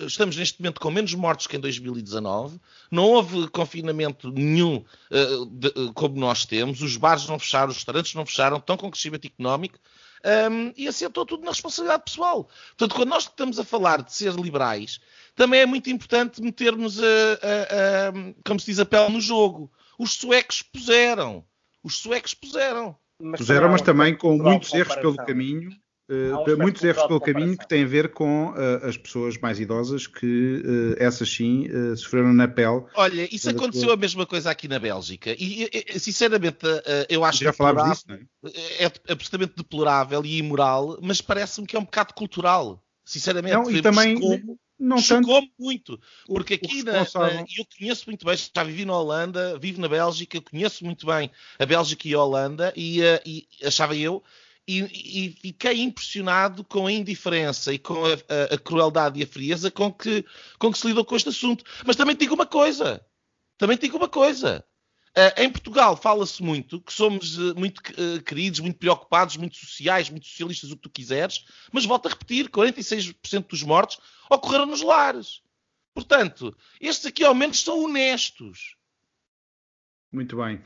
estamos neste momento com menos mortos que em 2019, não houve confinamento nenhum uh, de, uh, como nós temos, os bares não fecharam, os restaurantes não fecharam, estão com crescimento económico um, e assentou tudo na responsabilidade pessoal. Portanto, quando nós estamos a falar de ser liberais, também é muito importante metermos, a, a, a, como se diz, a pele no jogo. Os suecos puseram. Os suecos puseram. Mas puseram, mas também com muitos erros pelo caminho Uh, muitos erros pelo caminho que têm a ver com uh, as pessoas mais idosas que uh, essas sim sofreram na pele. Olha, isso aconteceu a mesma coisa aqui na Bélgica e, sinceramente eu acho já falámos disso, não é? é absolutamente deplorável e imoral, mas parece-me que é um bocado cultural. Sinceramente, não, e também como, não chocou muito, porque aqui na, na, eu conheço muito bem, já vivi na Holanda, vivo na Bélgica, conheço muito bem a Bélgica e a Holanda e, e achava eu e, e, fiquei impressionado com a indiferença e com a, a, a, crueldade e a frieza com que, com que se lidou com este assunto. Mas também digo uma coisa. Também digo uma coisa. Uh, em Portugal fala-se muito que somos uh, muito uh, queridos, muito preocupados, muito sociais, muito socialistas, o que tu quiseres, mas volto a repetir: 46% dos mortos ocorreram nos lares. Portanto, estes aqui ao menos são honestos. Muito bem.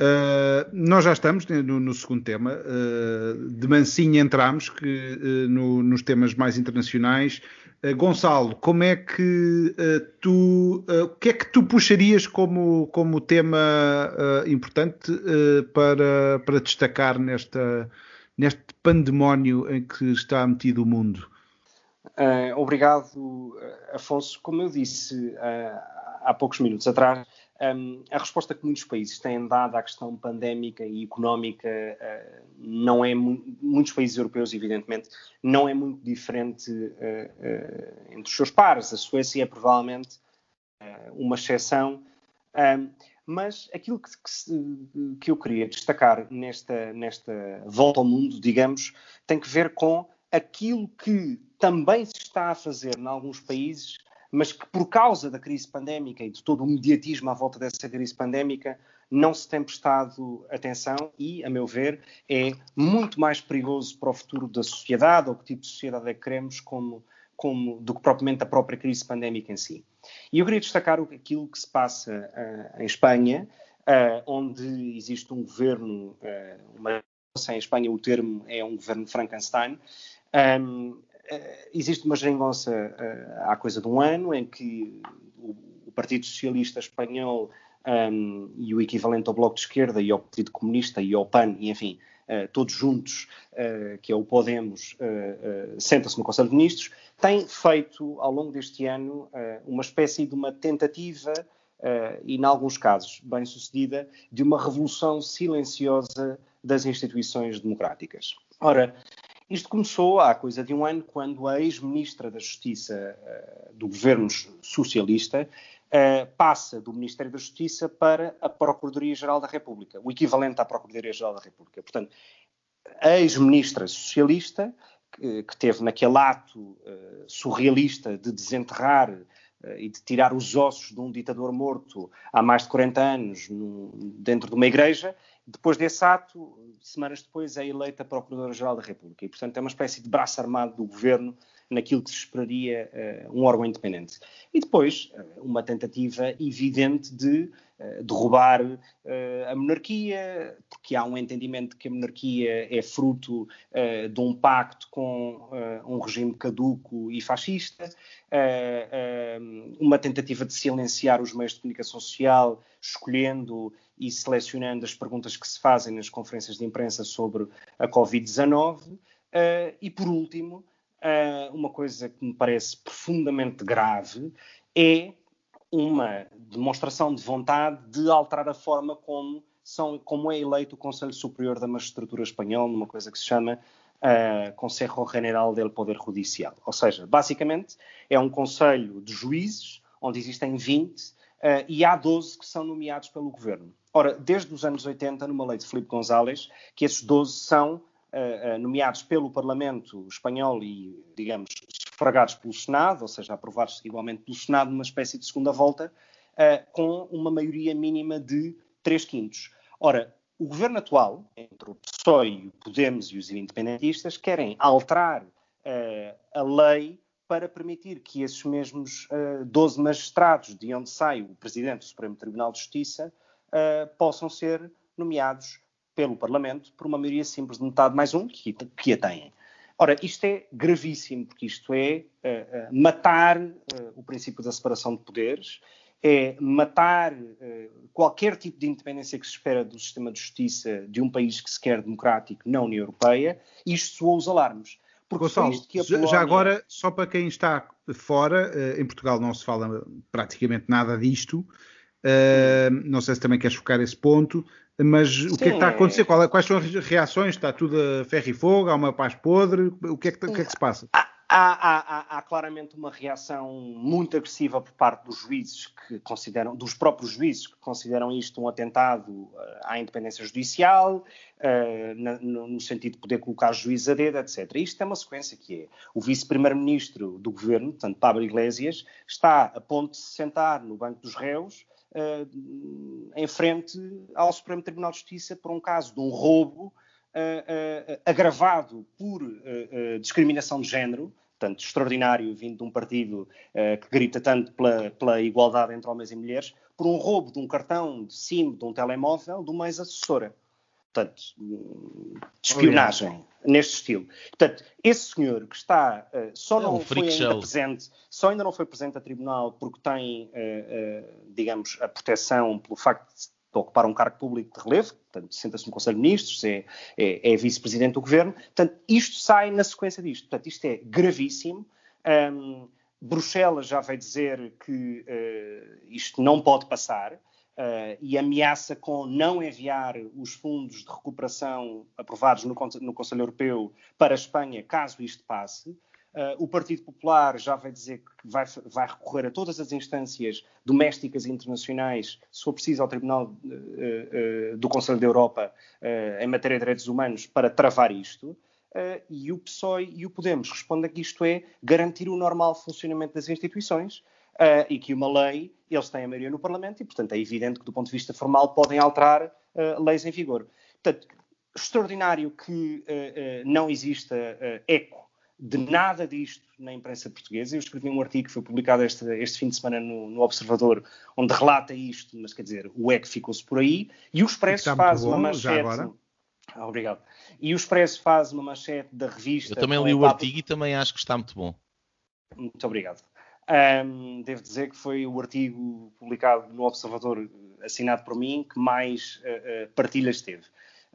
Uh, nós já estamos no, no segundo tema. Uh, de mansinho entramos que, uh, no, nos temas mais internacionais. Gonçalo, como é que tu, o que é que tu puxarias como, como tema importante para, para destacar nesta, neste pandemónio em que está metido o mundo? obrigado, Afonso. Como eu disse há poucos minutos atrás, um, a resposta que muitos países têm dado à questão pandémica e económica uh, não é muitos países europeus evidentemente não é muito diferente uh, uh, entre os seus pares. A Suécia é provavelmente uma exceção. Um, mas aquilo que, que, que, eu queria destacar nesta nesta volta ao mundo digamos tem que ver com aquilo que também se está a fazer em alguns países mas que por causa da crise pandémica e de todo o mediatismo à volta dessa crise pandémica não se tem prestado atenção e, a meu ver, é muito mais perigoso para o futuro da sociedade ou que tipo de sociedade é que queremos como, como, do que propriamente a própria crise pandémica em si. E eu queria destacar aquilo que se passa uh, em Espanha, uh, onde existe um governo, uh, uma, em Espanha o termo é um governo Frankenstein, um, existe uma geringonça uh, há coisa de um ano em que o, o Partido Socialista Espanhol um, ehm, e o equivalente ao Bloco de Esquerda e ao Partido Comunista e ao PAN, e enfim, uh, todos juntos, uh, que é o Podemos, sentam-se no Conselho de Ministros, têm feito ao longo deste ano uma espécie de uma tentativa e, em alguns casos, bem sucedida, de uma revolução silenciosa das instituições democráticas. Ora, isto começou há coisa de um ano, quando a ex-ministra da Justiça uh, do governo socialista uh, passa do Ministério da Justiça para a Procuradoria-Geral da República, o equivalente à Procuradoria-Geral da República. Portanto, ex-ministra socialista, que, que, teve naquele ato uh, surrealista de desenterrar e de tirar os ossos de um ditador morto há mais de 40 anos no, dentro de uma igreja. Depois desse ato, semanas depois, é eleita Procuradora-Geral da República. E, portanto, é uma espécie de braço armado do governo naquilo que se esperaria uh, um órgão independente. E depois, uh, uma tentativa evidente de uh, derrubar a monarquia, porque há um entendimento que a monarquia é fruto de um pacto com um regime caduco e fascista, uma tentativa de silenciar os meios de comunicação social, escolhendo e selecionando as perguntas que se fazem nas conferências de imprensa sobre a Covid-19. e, por último, uh, uma coisa que me parece profundamente grave é uma demonstração de vontade de alterar a forma como, são, como é eleito o Conselho Superior da Magistratura Espanhola, numa coisa que se chama uh, Consejo General del Poder Judicial. Ou seja, basicamente é um conselho de juízes, onde existem 20, uh, ah, e há 12 que são nomeados pelo governo. Ora, desde os anos 80, numa lei de Filipe González, que esses 12 são nomeados pelo Parlamento espanhol e, digamos, sufragados pelo Senado, ou seja, aprovados igualmente pelo Senado numa espécie de segunda volta, uh, com uma maioria mínima de 3 quintos. Ora, o governo atual, entre o PSOE, o Podemos e os independentistas, querem alterar uh, a lei para permitir que esses mesmos uh, 12 magistrados, de onde sai o Presidente do Supremo Tribunal de Justiça, uh, possam ser nomeados pelo Parlamento por uma maioria simples de metade mais um, que, que a têm. Ora, isto é gravíssimo, porque isto é uh, uh, matar uh, o princípio da separação de poderes, é matar qualquer tipo de independência que se espera do sistema de justiça de um país que se quer democrático na União Europeia, isto soou os alarmes. Porque Gonçalo, Polónia... já agora, só para quem está fora, em Portugal não se fala praticamente nada disto, não sei se também queres focar esse ponto, mas Sim, o que é que está a acontecer? É... Quais são as reações? Está tudo a ferro e fogo? Há uma paz podre? O que é que, o que, é que se passa? Há, há, há, há, claramente uma reação muito agressiva por parte dos juízes que consideram, dos próprios juízes que consideram isto um atentado eh, à independência judicial, no, no, sentido de poder colocar juízes a dedo, etc. Isto é uma sequência que é o vice-primeiro-ministro do governo, portanto Pablo Iglesias, está a ponto de se sentar no banco dos réus uh, em frente ao Supremo Tribunal de Justiça por um caso de um roubo uh, agravado por discriminação de género, portanto, extraordinário, vindo de um partido que grita tanto pela, pela, igualdade entre homens e mulheres, por um roubo de um cartão de SIM de um telemóvel de uma ex-assessora. Portanto, de espionagem neste estilo. Portanto, esse senhor que está uh, só é não um foi ainda presente, só ainda não foi presente a tribunal porque tem, uh, uh, digamos, a proteção pelo facto de ocupar um cargo público de relevo, portanto, senta-se no Conselho de Ministros, é, é, é vice-presidente do governo. Portanto, isto sai na sequência disto. Portanto, isto é gravíssimo. Um, Bruxelas já vai dizer que isto não pode passar. Uh, e ameaça com não enviar os fundos de recuperação aprovados no, no Conselho Europeu para a Espanha, caso isto passe. Uh, o Partido Popular já vai dizer que vai, vai, recorrer a todas as instâncias domésticas e internacionais, se for preciso, ao Tribunal uh, do Conselho da Europa em matéria de direitos humanos para travar isto. e o PSOE e o Podemos respondem que isto é garantir o normal funcionamento das instituições uh, e que uma lei, eles têm a maioria no Parlamento e, portanto, é evidente que, do ponto de vista formal, podem alterar uh, leis em vigor. Portanto, extraordinário que uh, não exista eco de nada disto na imprensa portuguesa. Eu escrevi um artigo que foi publicado este, este fim de semana no, no, Observador, onde relata isto, mas quer dizer, o eco ficou-se por aí, e o Expresso faz bom, uma manchete. Ah, obrigado. E o Expresso faz uma manchete da revista. Eu também li o artigo e também acho que está muito bom. Muito obrigado. Um, devo dizer que foi o artigo publicado no Observador, assinado por mim, que mais uh, uh, partilhas teve.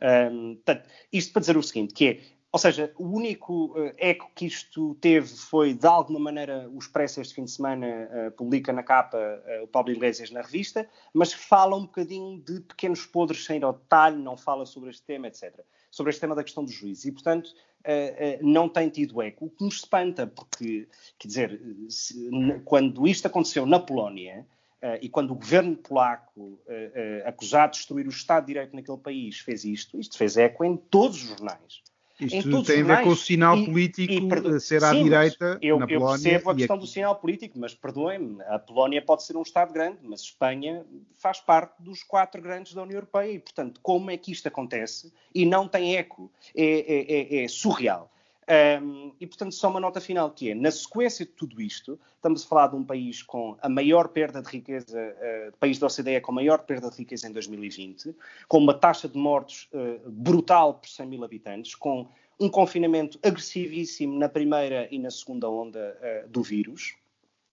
Um, portanto, isto para dizer o seguinte, que é, ou seja, o único uh, eco que isto teve foi, de alguma maneira, o Expresso este fim de semana publica na capa o Pablo Iglesias na revista, mas fala um bocadinho de pequenos podres sem ir ao detalhe, não fala sobre este tema, etc. Sobre este tema da questão dos juízes. E, portanto, uh, não tem tido eco, o que nos espanta, porque, quer dizer, se, quando isto aconteceu na Polónia, Uh, e quando o governo polaco, uh, uh, acusado de destruir o Estado de Direito naquele país, fez isto, isto fez eco em todos os jornais. Isto tem a ver com o sinal e, político e, ser à Sim, direita eu, na Polónia. Eu percebo a questão aqui. do sinal político, mas perdoem-me, a Polónia pode ser um Estado grande, mas Espanha faz parte dos quatro grandes da União Europeia e, portanto, como é que isto acontece e não tem eco? É, é, é, é surreal. Um, e, portanto, só uma nota final que é, na sequência de tudo isto, estamos a falar de um país com a maior perda de riqueza, uh, país da OCDE com a maior perda de riqueza em 2020, com uma taxa de mortos uh, brutal por 100 mil habitantes, com um confinamento agressivíssimo na primeira e na segunda onda uh, do vírus.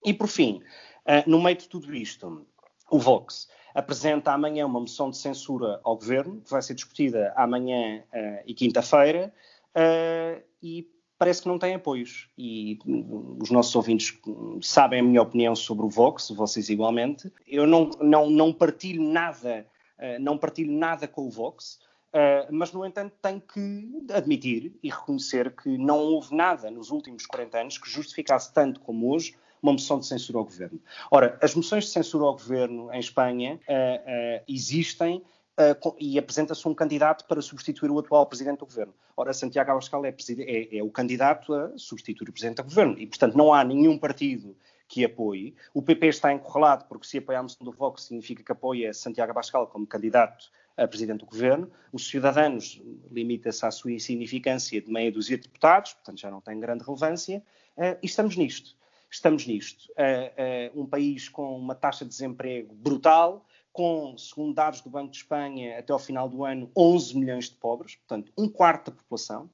E, por fim, no meio de tudo isto, o Vox apresenta amanhã uma moção de censura ao governo, que vai ser discutida amanhã e quinta-feira uh, e parece que não tem apoios. E os nossos ouvintes sabem a minha opinião sobre o Vox, vocês igualmente. Eu não, não, não partilho nada, uh, não partilho nada com o Vox. Uh, mas, no entanto, tenho que admitir e reconhecer que não houve nada nos últimos 40 anos que justificasse tanto como hoje uma moção de censura ao governo. Ora, as moções de censura ao governo em Espanha uh, uh, existem uh, e apresenta-se um candidato para substituir o atual presidente do governo. Ora, Santiago Abascal é, é, é, o candidato a substituir o presidente do governo e, portanto, não há nenhum partido que apoie. O PP está encurralado porque se apoia a moção do Vox significa que apoia Santiago Abascal como candidato a presidente do governo. Os Cidadanos limita-se à sua insignificância de meia dúzia de deputados, portanto já não tem grande relevância, uh, e estamos nisto. Estamos nisto. Uh, uh, um país com uma taxa de desemprego brutal, com, segundo dados do Banco de Espanha, até ao final do ano, 11 milhões de pobres, portanto, um quarto da população.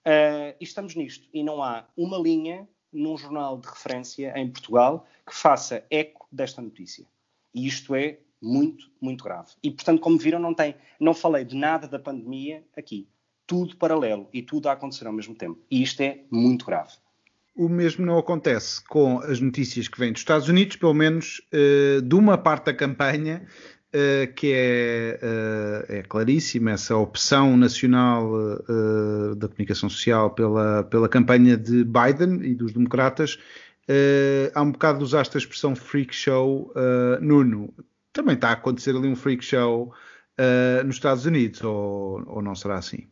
Uh, e estamos nisto. E não há uma linha num jornal de referência em Portugal que faça eco desta notícia. E isto é muito, muito grave. E, portanto, como viram, não, tem, não falei de nada da pandemia aqui. Tudo paralelo e tudo a acontecer ao mesmo tempo. E isto é muito grave. O mesmo não acontece com as notícias que vêm dos Estados Unidos, pelo menos uh, de uma parte da campanha, uh, que é, uh, é, claríssima, essa opção nacional da comunicação social pela, pela campanha de Biden e dos democratas. há um bocado usaste a expressão freak show, Nuno. Também está a acontecer ali um freak show nos Estados Unidos, ou, ou não será assim?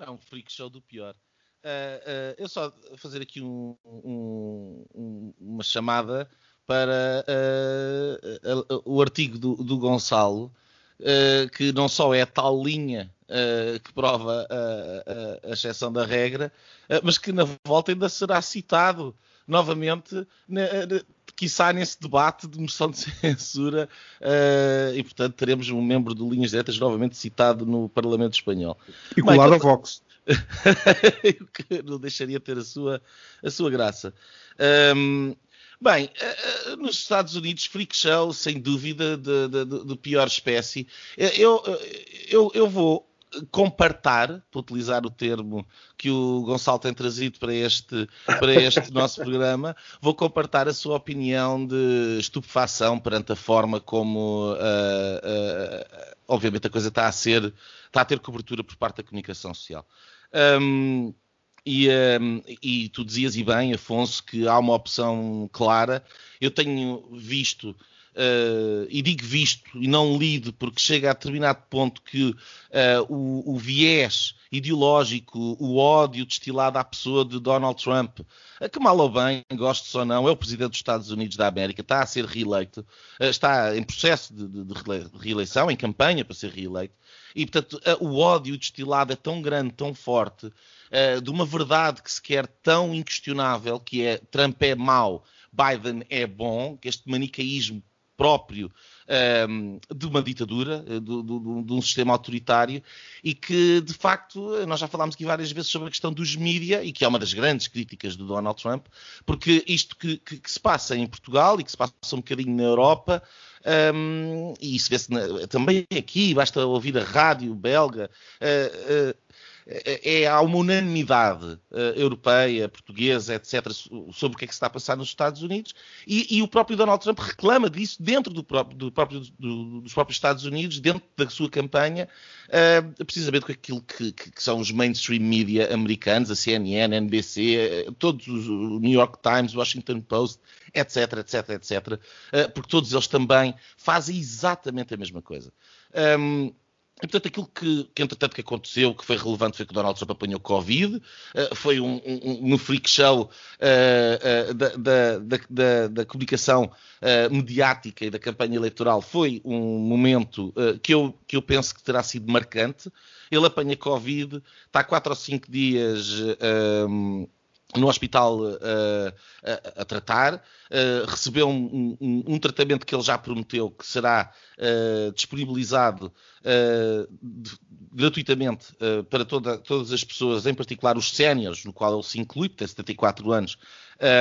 É um freak show do pior. Uh, uh, eu só fazer aqui um, um, um, uma chamada para uh, o artigo do, do Gonçalo, que não só é tal linha que prova a, a, a exceção da regra, mas que na volta ainda será citado novamente, na, quiçá nesse debate de moção de *laughs* censura, e portanto teremos um membro do Linhas Diretas novamente citado no Parlamento Espanhol. E colado a Vox. *laughs* não deixaria ter a sua, a sua graça. Um, bem, uh, nos Estados Unidos, freak show, sem dúvida, de, de, de, de pior espécie. Eu, eu, eu vou compartar, para utilizar o termo que o Gonçalo tem trazido para este, para este *laughs* nosso programa, vou compartar a sua opinião de estupefação perante a forma como, uh, uh, obviamente, a coisa está a ser, está a ter cobertura por parte da comunicação social. Um, e, um, e, tu dizias e bem, Afonso, que há uma opção clara. Eu tenho visto, uh, e digo visto e não lido, porque chega a determinado ponto que uh, o, o, viés ideológico, o ódio destilado à pessoa de Donald Trump, que mal ou bem, gostes ou não, é o presidente dos Estados Unidos da América, está a ser reeleito, uh, está em processo de, de, de reeleição, em campanha para ser reeleito. E, portanto, o ódio destilado é tão grande, tão forte, uh, de uma verdade que se quer tão inquestionável, que é Trump é mau, Biden é bom, que este manicaísmo próprio um, ehm, de uma ditadura, eh, de, de, de, um sistema autoritário, e que, de facto, nós já falámos aqui várias vezes sobre a questão dos mídia, e que é uma das grandes críticas do Donald Trump, porque isto que, que, que se passa em Portugal e que se passa um bocadinho na Europa, um, e isso vê-se também aqui, basta ouvir a rádio belga. Uh, uh, é, há uma unanimidade uh, europeia, portuguesa, etc., sobre o que é que se está a passar nos Estados Unidos, e, e o próprio Donald Trump reclama disso dentro do próprio, do próprio, do, dos próprios Estados Unidos, dentro da sua campanha, uh, precisamente com aquilo que, que, que, são os mainstream media americanos, a CNN, a NBC, uh, todos os o New York Times, Washington Post, etc., etc., etc., porque todos eles também fazem exatamente a mesma coisa. Um, e, portanto, aquilo que, que, entretanto, que aconteceu, que foi relevante, foi que o Donald Trump apanhou Covid, uh, foi um, um, um, freak show uh, uh, da, da, da, da, comunicação mediática e da campanha eleitoral, foi um momento que, eu, que eu penso que terá sido marcante. Ele apanha Covid, está quatro ou cinco dias no hospital uh, a, a, tratar, uh, recebeu um, um, um, tratamento que ele já prometeu que será uh, disponibilizado de, gratuitamente para toda, todas as pessoas, em particular os séniores, no qual ele se inclui, tem 74 anos,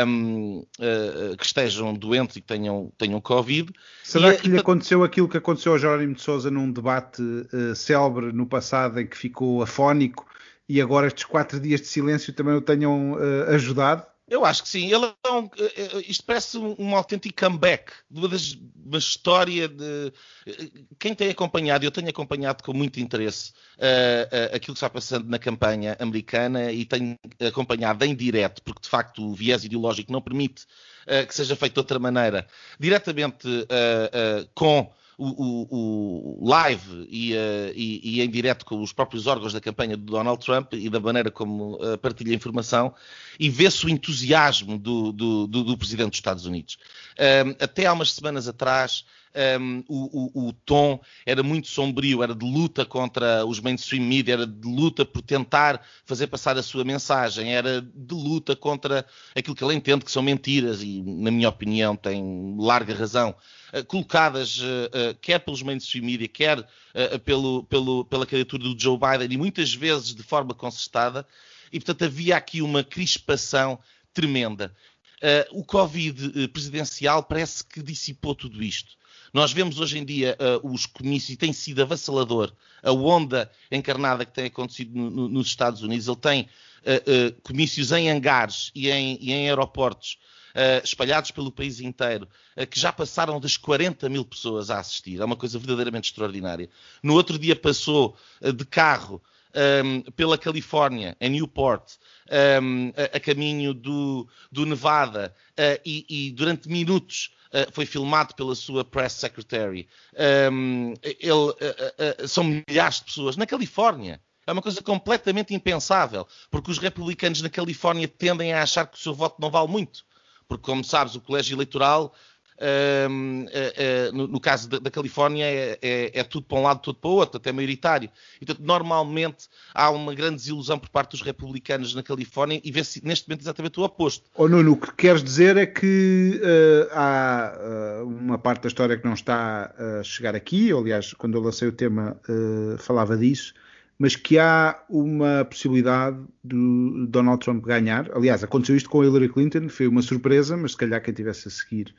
um, ehm, que estejam doentes e que tenham, tenham Covid. Será e, que lhe e, aconteceu aquilo que aconteceu ao Jerónimo de Sousa num debate célebre no passado em que ficou afónico e agora estes quatro dias de silêncio também o tenham uh, ajudado? Eu acho que sim. Ele é um, eh, eh, isto parece um, um autêntico comeback uma, das, uma história de. Quem tem acompanhado, eu tenho acompanhado com muito interesse uh, uh, aquilo que está passando na campanha americana e tenho acompanhado em direto, porque de facto o viés ideológico não permite uh, que seja feito de outra maneira, diretamente com o, o, live e, uh, e, e, em direto com os próprios órgãos da campanha de Donald Trump e da maneira como uh, partilha informação e vê-se o entusiasmo do, do, do, do, Presidente dos Estados Unidos. até há umas semanas atrás, um, o, o, o, tom era muito sombrio, era de luta contra os mainstream media, era de luta por tentar fazer passar a sua mensagem, era de luta contra aquilo que ele entende que são mentiras e, na minha opinião, tem larga razão. Uh, colocadas uh, uh, quer pelos mainstream media, quer pelo, pelo, pela candidatura do Joe Biden e muitas vezes de forma concertada, e portanto havia aqui uma crispação tremenda. O Covid presidencial parece que dissipou tudo isto. Nós vemos hoje em dia uh, os comícios e tem sido avassalador a onda encarnada que tem acontecido no, no, nos Estados Unidos. Ele tem uh, uh, comícios em hangares e em, e em aeroportos espalhados pelo país inteiro, que já passaram das 40 mil pessoas a assistir. É uma coisa verdadeiramente extraordinária. No outro dia passou de carro um, pela Califórnia, em Newport, um, a, a, caminho do, do Nevada, uh, e, e, durante minutos uh, foi filmado pela sua press secretary. Um, ele, uh, uh, são milhares de pessoas na Califórnia. É uma coisa completamente impensável, porque os republicanos na Califórnia tendem a achar que o seu voto não vale muito. Porque, como sabes, o colégio eleitoral uh, uh, no, no, caso da, da Califórnia é, é, é, tudo para um lado, tudo para o outro, até maioritário. E, portanto, normalmente há uma grande desilusão por parte dos republicanos na Califórnia e vê-se neste momento exatamente o oposto. Oh, Nuno, o que queres dizer é que uh, há uma parte da história que não está a chegar aqui, aliás, quando eu lancei o tema falava disso, mas que há uma possibilidade do Donald Trump ganhar. Aliás, aconteceu isto com Hillary Clinton, foi uma surpresa, mas se calhar quem tivesse a seguir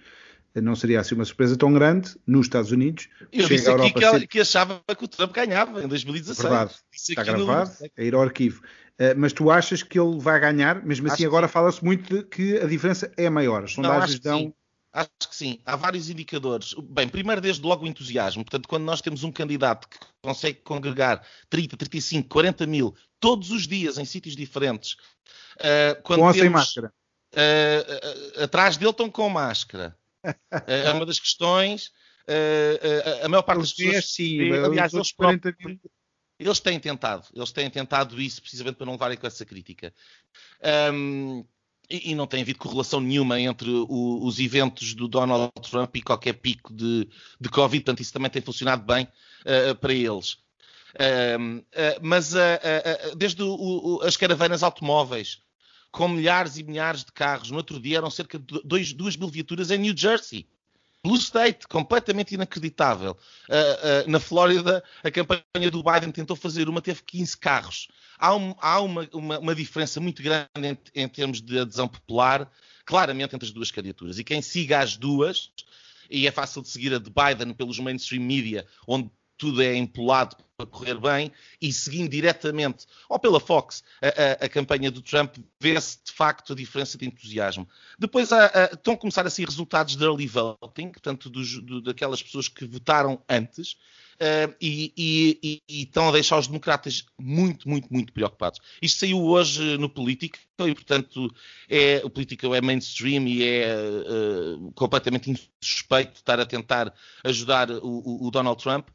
não seria assim uma surpresa tão grande nos Estados Unidos. Eu disse aqui que, ser... que, achava que o Trump ganhava em 2016. Verdade, está gravado, no... é ir ao arquivo. Uh, mas tu achas que ele vai ganhar? Mesmo assim, agora fala-se muito de que a diferença é maior. As sondagens não, dão. Acho que sim. Há vários indicadores. Bem, primeiro, desde logo o entusiasmo. Portanto, quando nós temos um candidato que consegue congregar 30, 35, 40 mil todos os dias em sítios diferentes. Uh, quando com ou sem máscara? Uh, atrás dele estão com máscara. É, *laughs* é uma das questões. Uh, uh, a maior parte das pessoas. Sim, aliás, eles, próprios, eles têm tentado. Eles têm tentado isso precisamente para não levarem com essa crítica. Um, e, e, não tem havido correlação nenhuma entre o, os eventos do Donald Trump e qualquer pico de, de Covid, portanto, isso também tem funcionado bem uh, para eles. Uh, mas uh, desde o, o, as caravanas automóveis, com milhares e milhares de carros. No outro dia eram cerca de 2 mil viaturas em New Jersey. Blue State, completamente inacreditável. Uh, uh, na Flórida, a campanha do Biden tentou fazer uma, teve 15 carros. Há, um, há uma, uma, uma, diferença muito grande em, em, termos de adesão popular, claramente, entre as duas candidaturas. E quem siga as duas, e é fácil de seguir a de Biden pelos mainstream media, onde tudo é empolado para correr bem e seguindo diretamente, ou pela Fox, a, a, a campanha do Trump, vê-se de facto a diferença de entusiasmo. Depois há, há, estão a começar a sair resultados de early voting, portanto, dos, do, daquelas pessoas que votaram antes. Uh, e, e, e, estão a deixar os democratas muito, muito, muito preocupados. Isto saiu hoje no Político e, portanto, é, o Político é mainstream e é uh, completamente insuspeito estar a tentar ajudar o, o Donald Trump.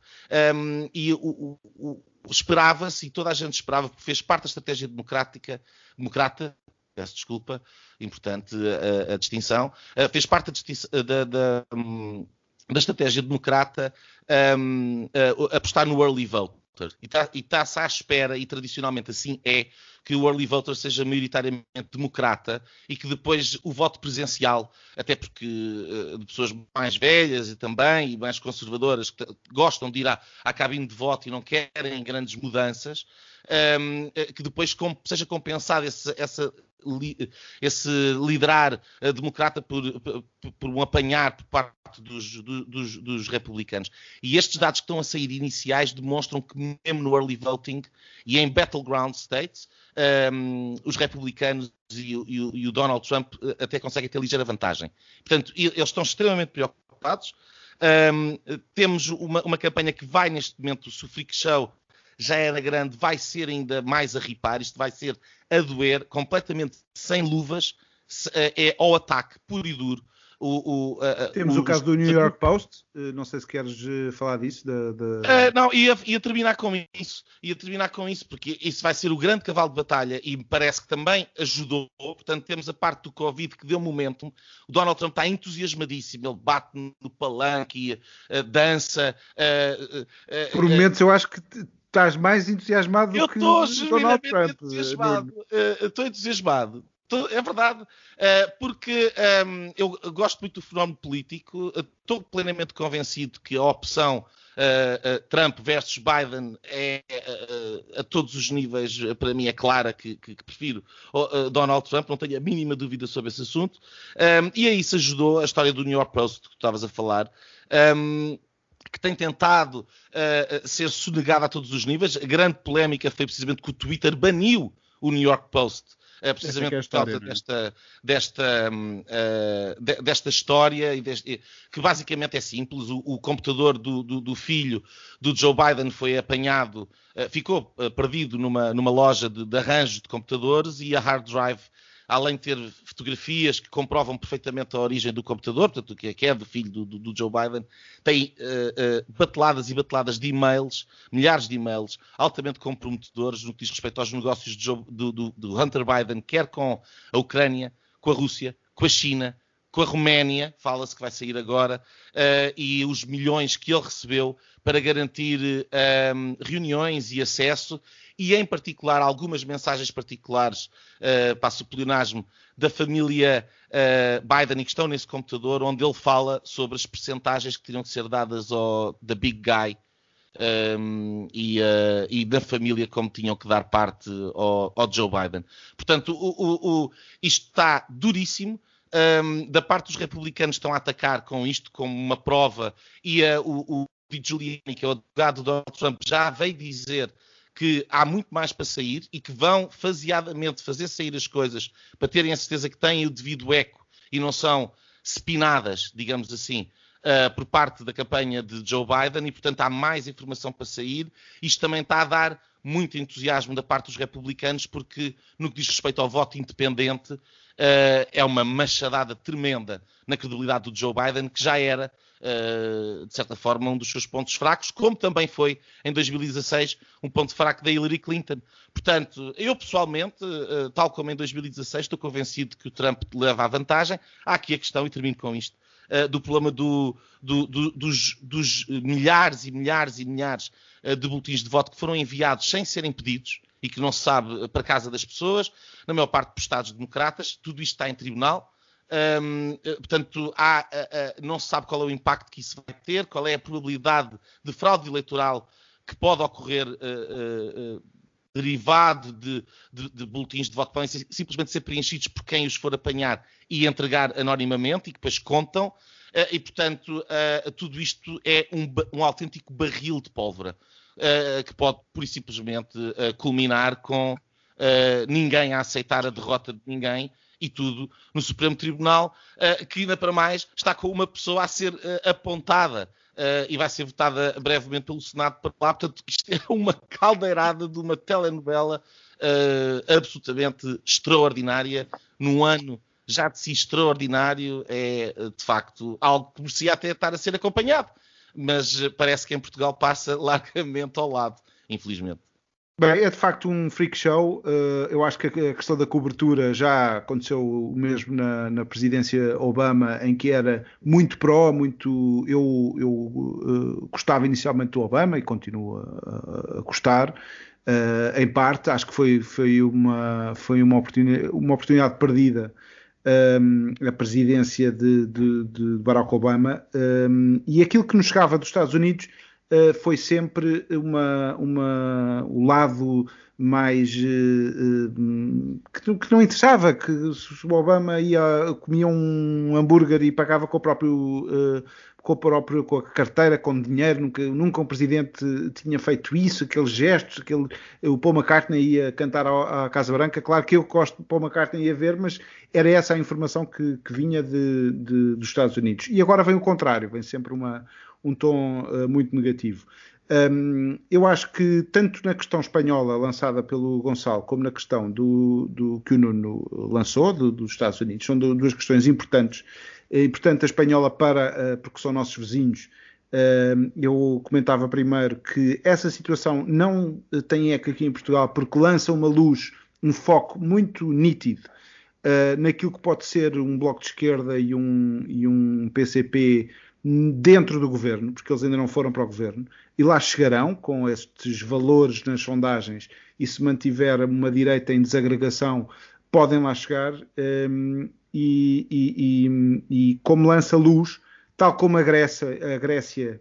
Um, e o, o, esperava-se, e toda a gente esperava, porque fez parte da estratégia democrática, democrata, peço desculpa, importante a, a distinção, uh, fez parte da, da, da, um, da estratégia democrata um, uh, apostar no early voter. E está-se tá à espera, e tradicionalmente assim é, que o early voter seja maioritariamente democrata e que depois o voto presencial, até porque uh, de pessoas mais velhas e também, e mais conservadoras, que gostam de ir à, à cabine de voto e não querem grandes mudanças, um, que depois com, seja compensada essa, essa esse liderar democrata por, por, por, um apanhar por parte dos, dos, dos, republicanos. E estes dados que estão a sair iniciais demonstram que mesmo no early voting e em battleground states, um, os republicanos e o, e o, Donald Trump eh, até conseguem ter ligeira vantagem. Portanto, eles estão extremamente preocupados. Um, temos uma, uma, campanha que vai neste momento, o Freak Show já era grande, vai ser ainda mais a ripar, isto vai ser a doer, completamente sem luvas, eh, é ao ataque puro e duro. O, o, Temos o, o caso do New York Post, eh, não sei se queres eh, falar disso. Uh, não, ia, ia, terminar com isso, ia terminar com isso, porque isso vai ser o grande cavalo de batalha e me parece que também ajudou. Portanto, temos a parte do Covid que deu momentum. O Donald Trump está entusiasmadíssimo, ele bate no palanque, uh, dança. Uh, Por momentos, eu acho que estás mais entusiasmado eu do que Donald Trump. Entusiasmado. Uh, estou entusiasmado. É verdade, uh, porque um, ehm, eu gosto muito do fenómeno político, estou plenamente convencido que a opção uh, uh, Trump versus Biden é a todos os níveis, para mim é clara que, que, que prefiro Donald Trump, não tenho a mínima dúvida sobre esse assunto, um, ehm, e aí isso ajudou a história do New York Post que tu estavas a falar. Um, ehm, que tem tentado uh, ser sonegada a todos os níveis. A grande polémica foi precisamente que o Twitter baniu o New York Post. Uh, precisamente é por causa é? desta, desta, uh, desta história, deste, que basicamente é simples. O, o computador do, do, do, filho do Joe Biden foi apanhado, ficou perdido numa, numa loja de, de arranjo de computadores e a hard drive além de ter fotografias que comprovam perfeitamente a origem do computador, portanto, que é do filho do, do, do Joe Biden, tem uh, uh, bateladas e bateladas de e-mails, milhares de e-mails altamente comprometedores no que diz respeito aos negócios Joe, do, do Hunter Biden, quer com a Ucrânia, com a Rússia, com a China, com a Roménia, fala-se que vai sair agora, uh, e os milhões que ele recebeu para garantir uh, reuniões e acesso, e em particular algumas mensagens particulares, uh, passo o pleonasmo, da família uh, Biden e que estão nesse computador, onde ele fala sobre as percentagens que teriam que ser dadas ao The Big Guy, um, e, uh, e, da família como tinham que dar parte ao, ao Joe Biden. Portanto, o, o, o, isto está duríssimo um, da parte dos republicanos estão a atacar com isto como uma prova e uh, o, o Giuliani, que é o advogado do Donald Trump, já veio dizer que há muito mais para sair e que vão faseadamente fazer sair as coisas para terem a certeza que têm o devido eco e não são spinadas, digamos assim, uh, por parte da campanha de Joe Biden e, portanto, há mais informação para sair. Isto também está a dar muito entusiasmo da parte dos republicanos, porque, no que diz respeito ao voto independente, uh, é uma machadada tremenda na credibilidade do Joe Biden, que já era, uh, de certa forma, um dos seus pontos fracos, como também foi em 2016 um ponto fraco da Hillary Clinton. Portanto, eu pessoalmente, uh, tal como em 2016, estou convencido que o Trump leva a vantagem. Há aqui a questão, e termino com isto, do problema do, do, do, dos, dos, milhares e milhares e milhares de boletins de voto que foram enviados sem serem pedidos e que não se sabe eh, para casa das pessoas, na maior parte por Estados democratas, tudo isto está em tribunal. Um, portanto, há, não se sabe qual é o impacto que isso vai ter, qual é a probabilidade de fraude eleitoral que pode ocorrer uh, uh, derivado de, de, de, boletins de voto podem simplesmente ser preenchidos por quem os for apanhar e entregar anonimamente e que depois contam. e, portanto, tudo isto é um, um autêntico barril de pólvora que pode, por e simplesmente, culminar com ninguém a aceitar a derrota de ninguém e tudo no Supremo Tribunal, que ainda para mais está com uma pessoa a ser apontada uh, e vai ser votada brevemente pelo Senado para lá. Portanto, isto é uma caldeirada de uma telenovela uh, absolutamente extraordinária num ano já de si extraordinário, é de facto algo que merecia até estar a ser acompanhado. Mas parece que em Portugal passa *laughs* largamente ao lado, infelizmente. Bem, é de facto um freak show. Uh, eu acho que a questão da cobertura já aconteceu o mesmo na, na presidência Obama, em que era muito pró, muito. Eu, eu uh, gostava inicialmente do Obama e continuo a, a gostar. Em parte, acho que foi, foi, uma, foi uma, oportunidade, uma oportunidade perdida um, a presidência de, de, de Barack Obama. Um, e aquilo que nos chegava dos Estados Unidos uh, foi sempre uma, uma, o lado mais uh, que, que, não interessava, que o Obama ia, comia um hambúrguer e pagava com o próprio com, o próprio, com a carteira, com dinheiro, nunca, nunca um presidente tinha feito isso, aqueles gestos, aquele, o Paul McCartney ia cantar à, à Casa Branca, claro que eu gosto de Paul McCartney ia ver, mas era essa a informação que, que vinha de, de, dos Estados Unidos. E agora vem o contrário, vem sempre uma, um tom uh, muito negativo. Um, eu acho que tanto na questão espanhola lançada pelo Gonçalo como na questão do, do que o Nuno lançou do, dos Estados Unidos são duas questões importantes. Importante a espanhola para uh, porque são nossos vizinhos. Uh, eu comentava primeiro que essa situação não tem eco aqui em Portugal porque lança uma luz, um foco muito nítido naquilo que pode ser um bloco de esquerda e um, e um PCP dentro do governo, porque eles ainda não foram para o governo, e lá chegarão com estes valores nas sondagens, e se mantiver uma direita em desagregação, podem lá chegar, e, e, e, como lança luz, tal como a Grécia, a Grécia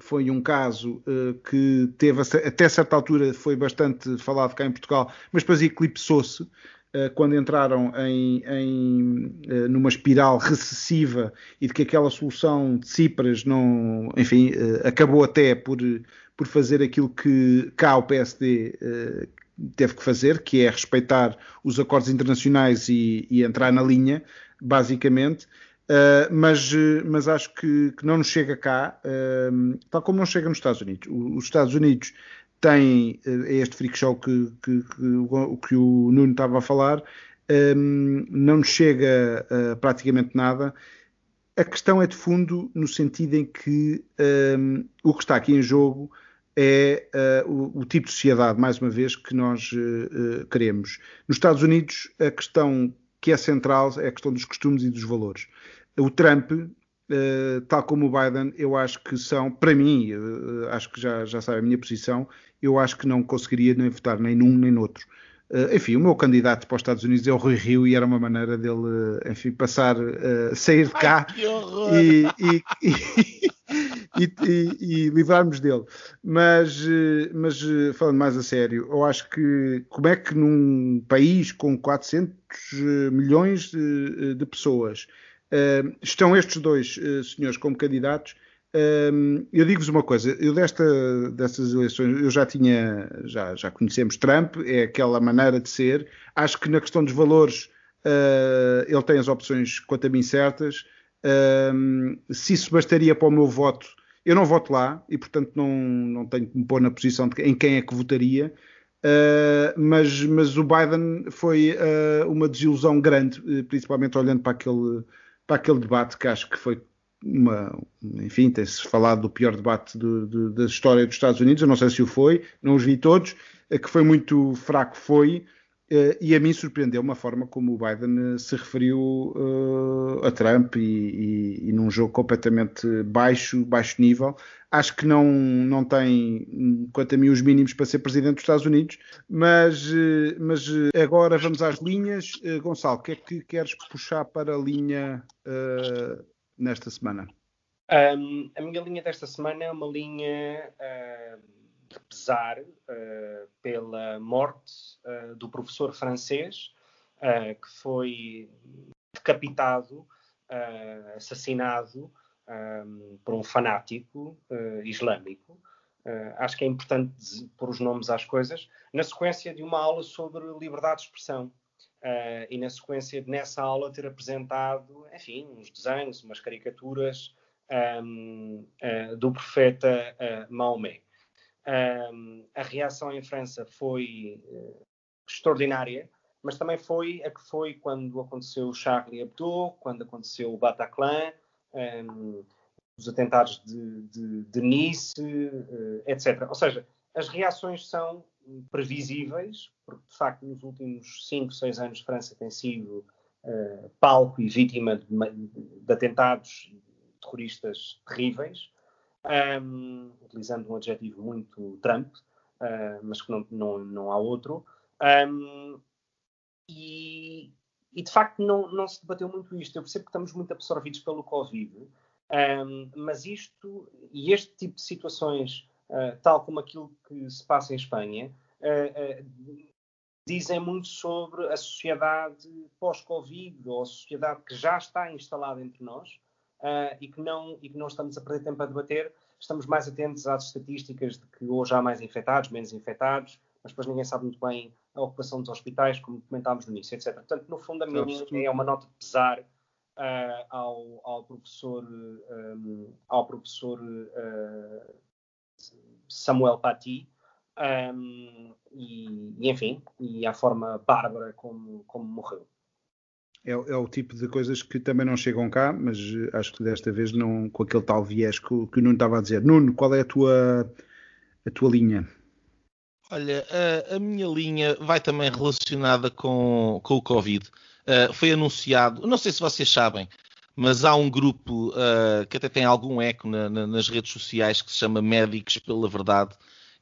foi um caso uh, que teve até certa altura foi bastante falado cá em Portugal, mas depois eclipsou-se eh, quando entraram em, em, eh, numa espiral recessiva e de que aquela solução de Cipras não, enfim, acabou até por, por fazer aquilo que cá o PSD teve que fazer, que é respeitar os acordos internacionais e, e entrar na linha, basicamente. Uh, mas, mas acho que, que, não nos chega cá, uh, tal como não chega nos Estados Unidos. O, os Estados Unidos tem uh, este freak show que, que, que, o, que o Nuno estava a falar, um, não nos chega praticamente nada. A questão é de fundo no sentido em que um, o que está aqui em jogo é uh, o, o, tipo de sociedade, mais uma vez, que nós uh, queremos. Nos Estados Unidos, a questão que é central é a questão dos costumes e dos valores. O Trump Uh, tal como o Biden, eu acho que são, para mim, acho que já, já sabe a minha posição, eu acho que não conseguiria nem votar nem num nem noutro. Uh, enfim, o meu candidato para os Estados Unidos é o Rui Rio e era uma maneira dele, enfim, passar, sair de cá Ai, e, e, e, *laughs* e, livrarmos dele. Mas, mas, falando mais a sério, eu acho que como é que num país com 400 milhões de, de pessoas Uh, estão estes dois uh, senhores como candidatos. Eu digo-vos uma coisa, eu desta, destas eleições eu já tinha, já, já conhecemos Trump, é aquela maneira de ser. Acho que na questão dos valores ah, ele tem as opções quanto a mim certas. se isso bastaria para o meu voto, eu não voto lá e portanto não, não tenho que me pôr na posição de em quem é que votaria. Uh, mas, mas o Biden foi uh, uma desilusão grande, principalmente olhando para aquele, para aquele debate que acho que foi uma, enfim, tem-se falado do pior debate do, do, da história dos Estados Unidos, eu não sei se o foi, não os vi todos, eh, que foi muito fraco foi, Uh, e a mim surpreendeu uma forma como o Biden eh, se referiu uh, a Trump e, e, e, num jogo completamente baixo, baixo nível. Acho que não, não tem, quanto a mim, os mínimos para ser presidente dos Estados Unidos. Mas, mas agora vamos às linhas. Gonçalo, o que é que queres puxar para a linha nesta semana? Um, a minha linha desta semana é uma linha de pesar uh, pela morte uh, do professor francês, uh, que foi decapitado uh, assassinado um, por um fanático uh, islâmico. Uh, acho que é importante pôr os nomes às coisas, na sequência de uma aula sobre liberdade de expressão. Uh, e na sequência de nessa aula ter apresentado, enfim, uns desenhos, umas caricaturas um, do profeta Maomé. Um, a reação em França foi extraordinária, mas também foi a que foi quando aconteceu o Charlie Hebdo, quando aconteceu o Bataclan, um, os atentados de, de, de Nice, uh, etc. Ou seja, as reações são previsíveis, porque de facto nos últimos 5, 6 anos França tem sido uh, palco e vítima de, de, atentados terroristas terríveis, um, utilizando um adjetivo muito Trump, uh, mas que não, não, não há outro. Um, e, e de facto não, não se debateu muito isto. Eu percebo que estamos muito absorvidos pelo Covid, um, mas isto e este tipo de situações, uh, tal como aquilo que se passa em Espanha, uh, uh, dizem muito sobre a sociedade pós-Covid, ou a sociedade que já está instalada entre nós e, que não, e que não estamos a perder tempo a debater. Estamos mais atentos às estatísticas de que hoje há mais infectados, menos infectados, mas depois ninguém sabe muito bem a ocupação dos hospitais, como comentámos no início, etc. Portanto, no fundo, a minha linha é uma nota de pesar uh, ao, ao, professor, um, ao professor uh, Samuel Paty, um, e, e, enfim, e à forma bárbara como, como morreu. É, é, o tipo de coisas que também não chegam cá, mas acho que desta vez não com aquele tal viés que, que o Nuno estava a dizer. Nuno, qual é a tua, a tua linha? Olha, a, a, minha linha vai também relacionada com, com o Covid. Uh, foi anunciado, não sei se vocês sabem, mas há um grupo uh, que até tem algum eco na, na, nas redes sociais que se chama Médicos pela Verdade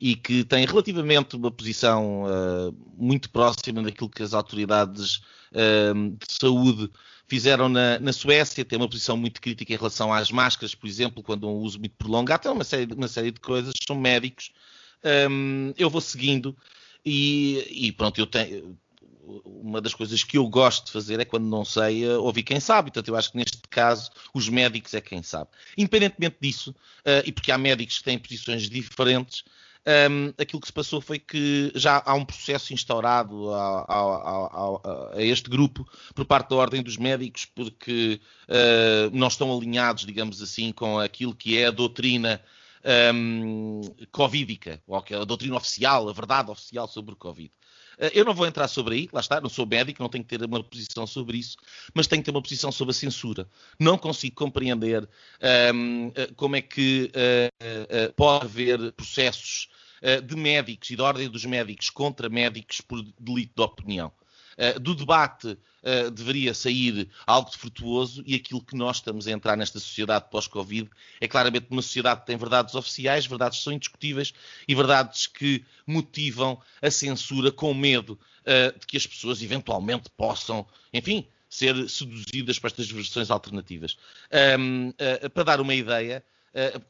e que tem relativamente uma posição uh, muito próxima daquilo que as autoridades de saúde fizeram na, na, Suécia, tem uma posição muito crítica em relação às máscaras, por exemplo, quando um uso muito prolongado, tem uma série, uma série de coisas, são médicos um, eu vou seguindo e, e, pronto, eu tenho. Uma das coisas que eu gosto de fazer é quando não sei uh, ouvir quem sabe. Portanto, eu acho que neste caso os médicos é quem sabe. Independentemente disso, uh, e porque há médicos que têm posições diferentes, um, aquilo que se passou foi que já há um processo instaurado a, a, a, a este grupo por parte da Ordem dos Médicos, porque uh, não estão alinhados, digamos assim, com aquilo que é a doutrina um, covídica, ou a doutrina oficial, a verdade oficial sobre o Covid. Uh, eu não vou entrar sobre aí, lá está, não sou médico, não tenho que ter uma posição sobre isso, mas tenho que ter uma posição sobre a censura. Não consigo compreender um, uh, como é que uh, pode haver processos de médicos e da ordem dos médicos contra médicos por delito de opinião. Uh, do debate uh, deveria sair algo de frutuoso e aquilo que nós estamos a entrar nesta sociedade pós-Covid é claramente uma sociedade que tem verdades oficiais, verdades que são indiscutíveis e verdades que motivam a censura com medo uh, de que as pessoas eventualmente possam, enfim, ser seduzidas para estas versões alternativas. Um, para dar uma ideia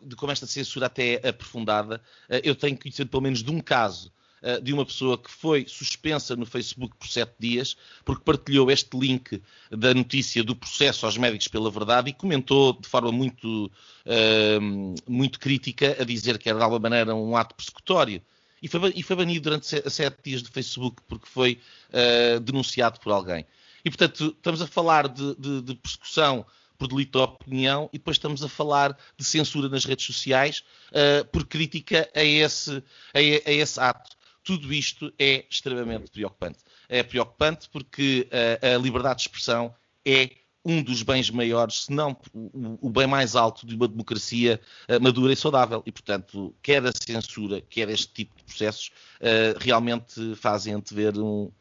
de como esta censura até é aprofundada, eu tenho conhecido pelo menos de um caso eh, de uma pessoa que foi suspensa no Facebook por sete dias, porque partilhou este link da notícia do processo aos médicos pela verdade e comentou de forma muito, uh, muito crítica a dizer que era de alguma maneira um ato persecutório. E foi, e foi banido durante sete dias do Facebook porque foi uh, denunciado por alguém. E, portanto, estamos a falar de, de, de persecução por delito de opinião e depois estamos a falar de censura nas redes sociais uh, por crítica a esse, a, a esse ato tudo isto é extremamente preocupante. É preocupante porque a, eh, a liberdade de expressão é um dos bens maiores, se não o, bem mais alto de uma democracia uh, madura e saudável. E, portanto, quer a censura, quer este tipo de processos, uh, realmente fazem antever um,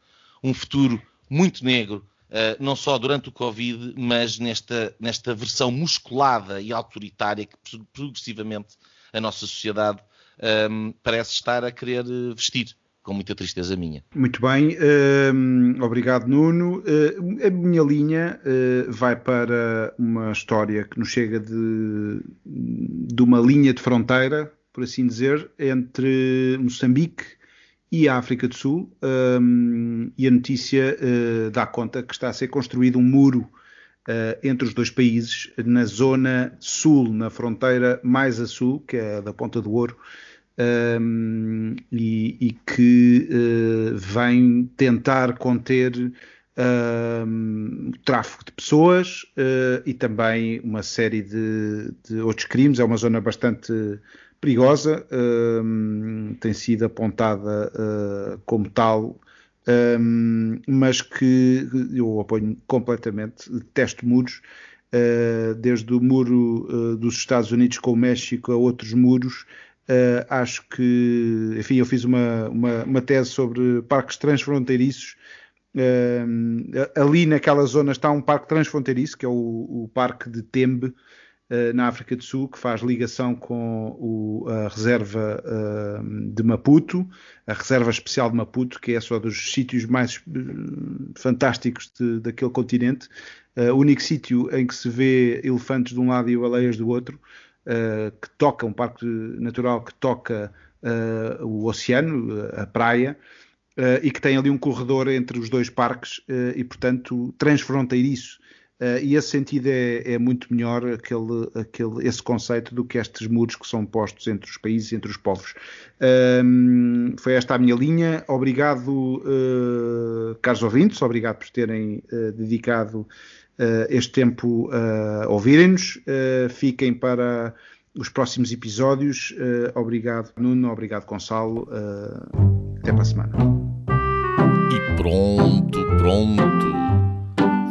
um futuro muito negro, uh, não só durante o Covid, mas nesta, nesta versão musculada e autoritária que progressivamente a nossa sociedade um, parece estar a querer eh, vestir com muita tristeza minha. Muito bem, um, obrigado Nuno. Uh, a minha linha uh, vai para uma história que nos chega de, de uma linha de fronteira, por assim dizer, entre Moçambique e a África do Sul, um, e a notícia uh, dá conta que está a ser construído um muro entre os dois países, na zona sul, na fronteira mais a sul, que é da Ponta do Ouro, um, e, e, que uh, vem tentar conter um, o tráfico de pessoas uh, e também uma série de, de, outros crimes. É uma zona bastante perigosa, um, tem sido apontada uh, como tal. Mas que eu apoio completamente, detesto muros, desde o muro dos Estados Unidos com o México a outros muros, Uh, acho que, enfim, eu fiz uma, uma, uma tese sobre parques transfronteiriços. Uh, ali naquela zona está um parque transfronteiriço, que é o, o Parque de Tembe, uh, na África do Sul, que faz ligação com o, a reserva de Maputo, a reserva especial de Maputo, que é só dos sítios mais fantásticos de, daquele continente. o único sítio em que se vê elefantes de um lado e baleias do outro uh, que toca, um parque natural que toca uh, o oceano, a praia, uh, e que tem ali um corredor entre os dois parques e, portanto, transfronteiriço. Uh, e esse sentido é, é, muito melhor, aquele, aquele, esse conceito, do que estes muros que são postos entre os países, entre os povos. Uh, foi esta a minha linha. Obrigado, uh, caros ouvintes, obrigado por terem dedicado uh, este tempo a ouvirem-nos. Fiquem para os próximos episódios. Obrigado, Nuno. Obrigado, Gonçalo. até para a semana. E pronto, pronto.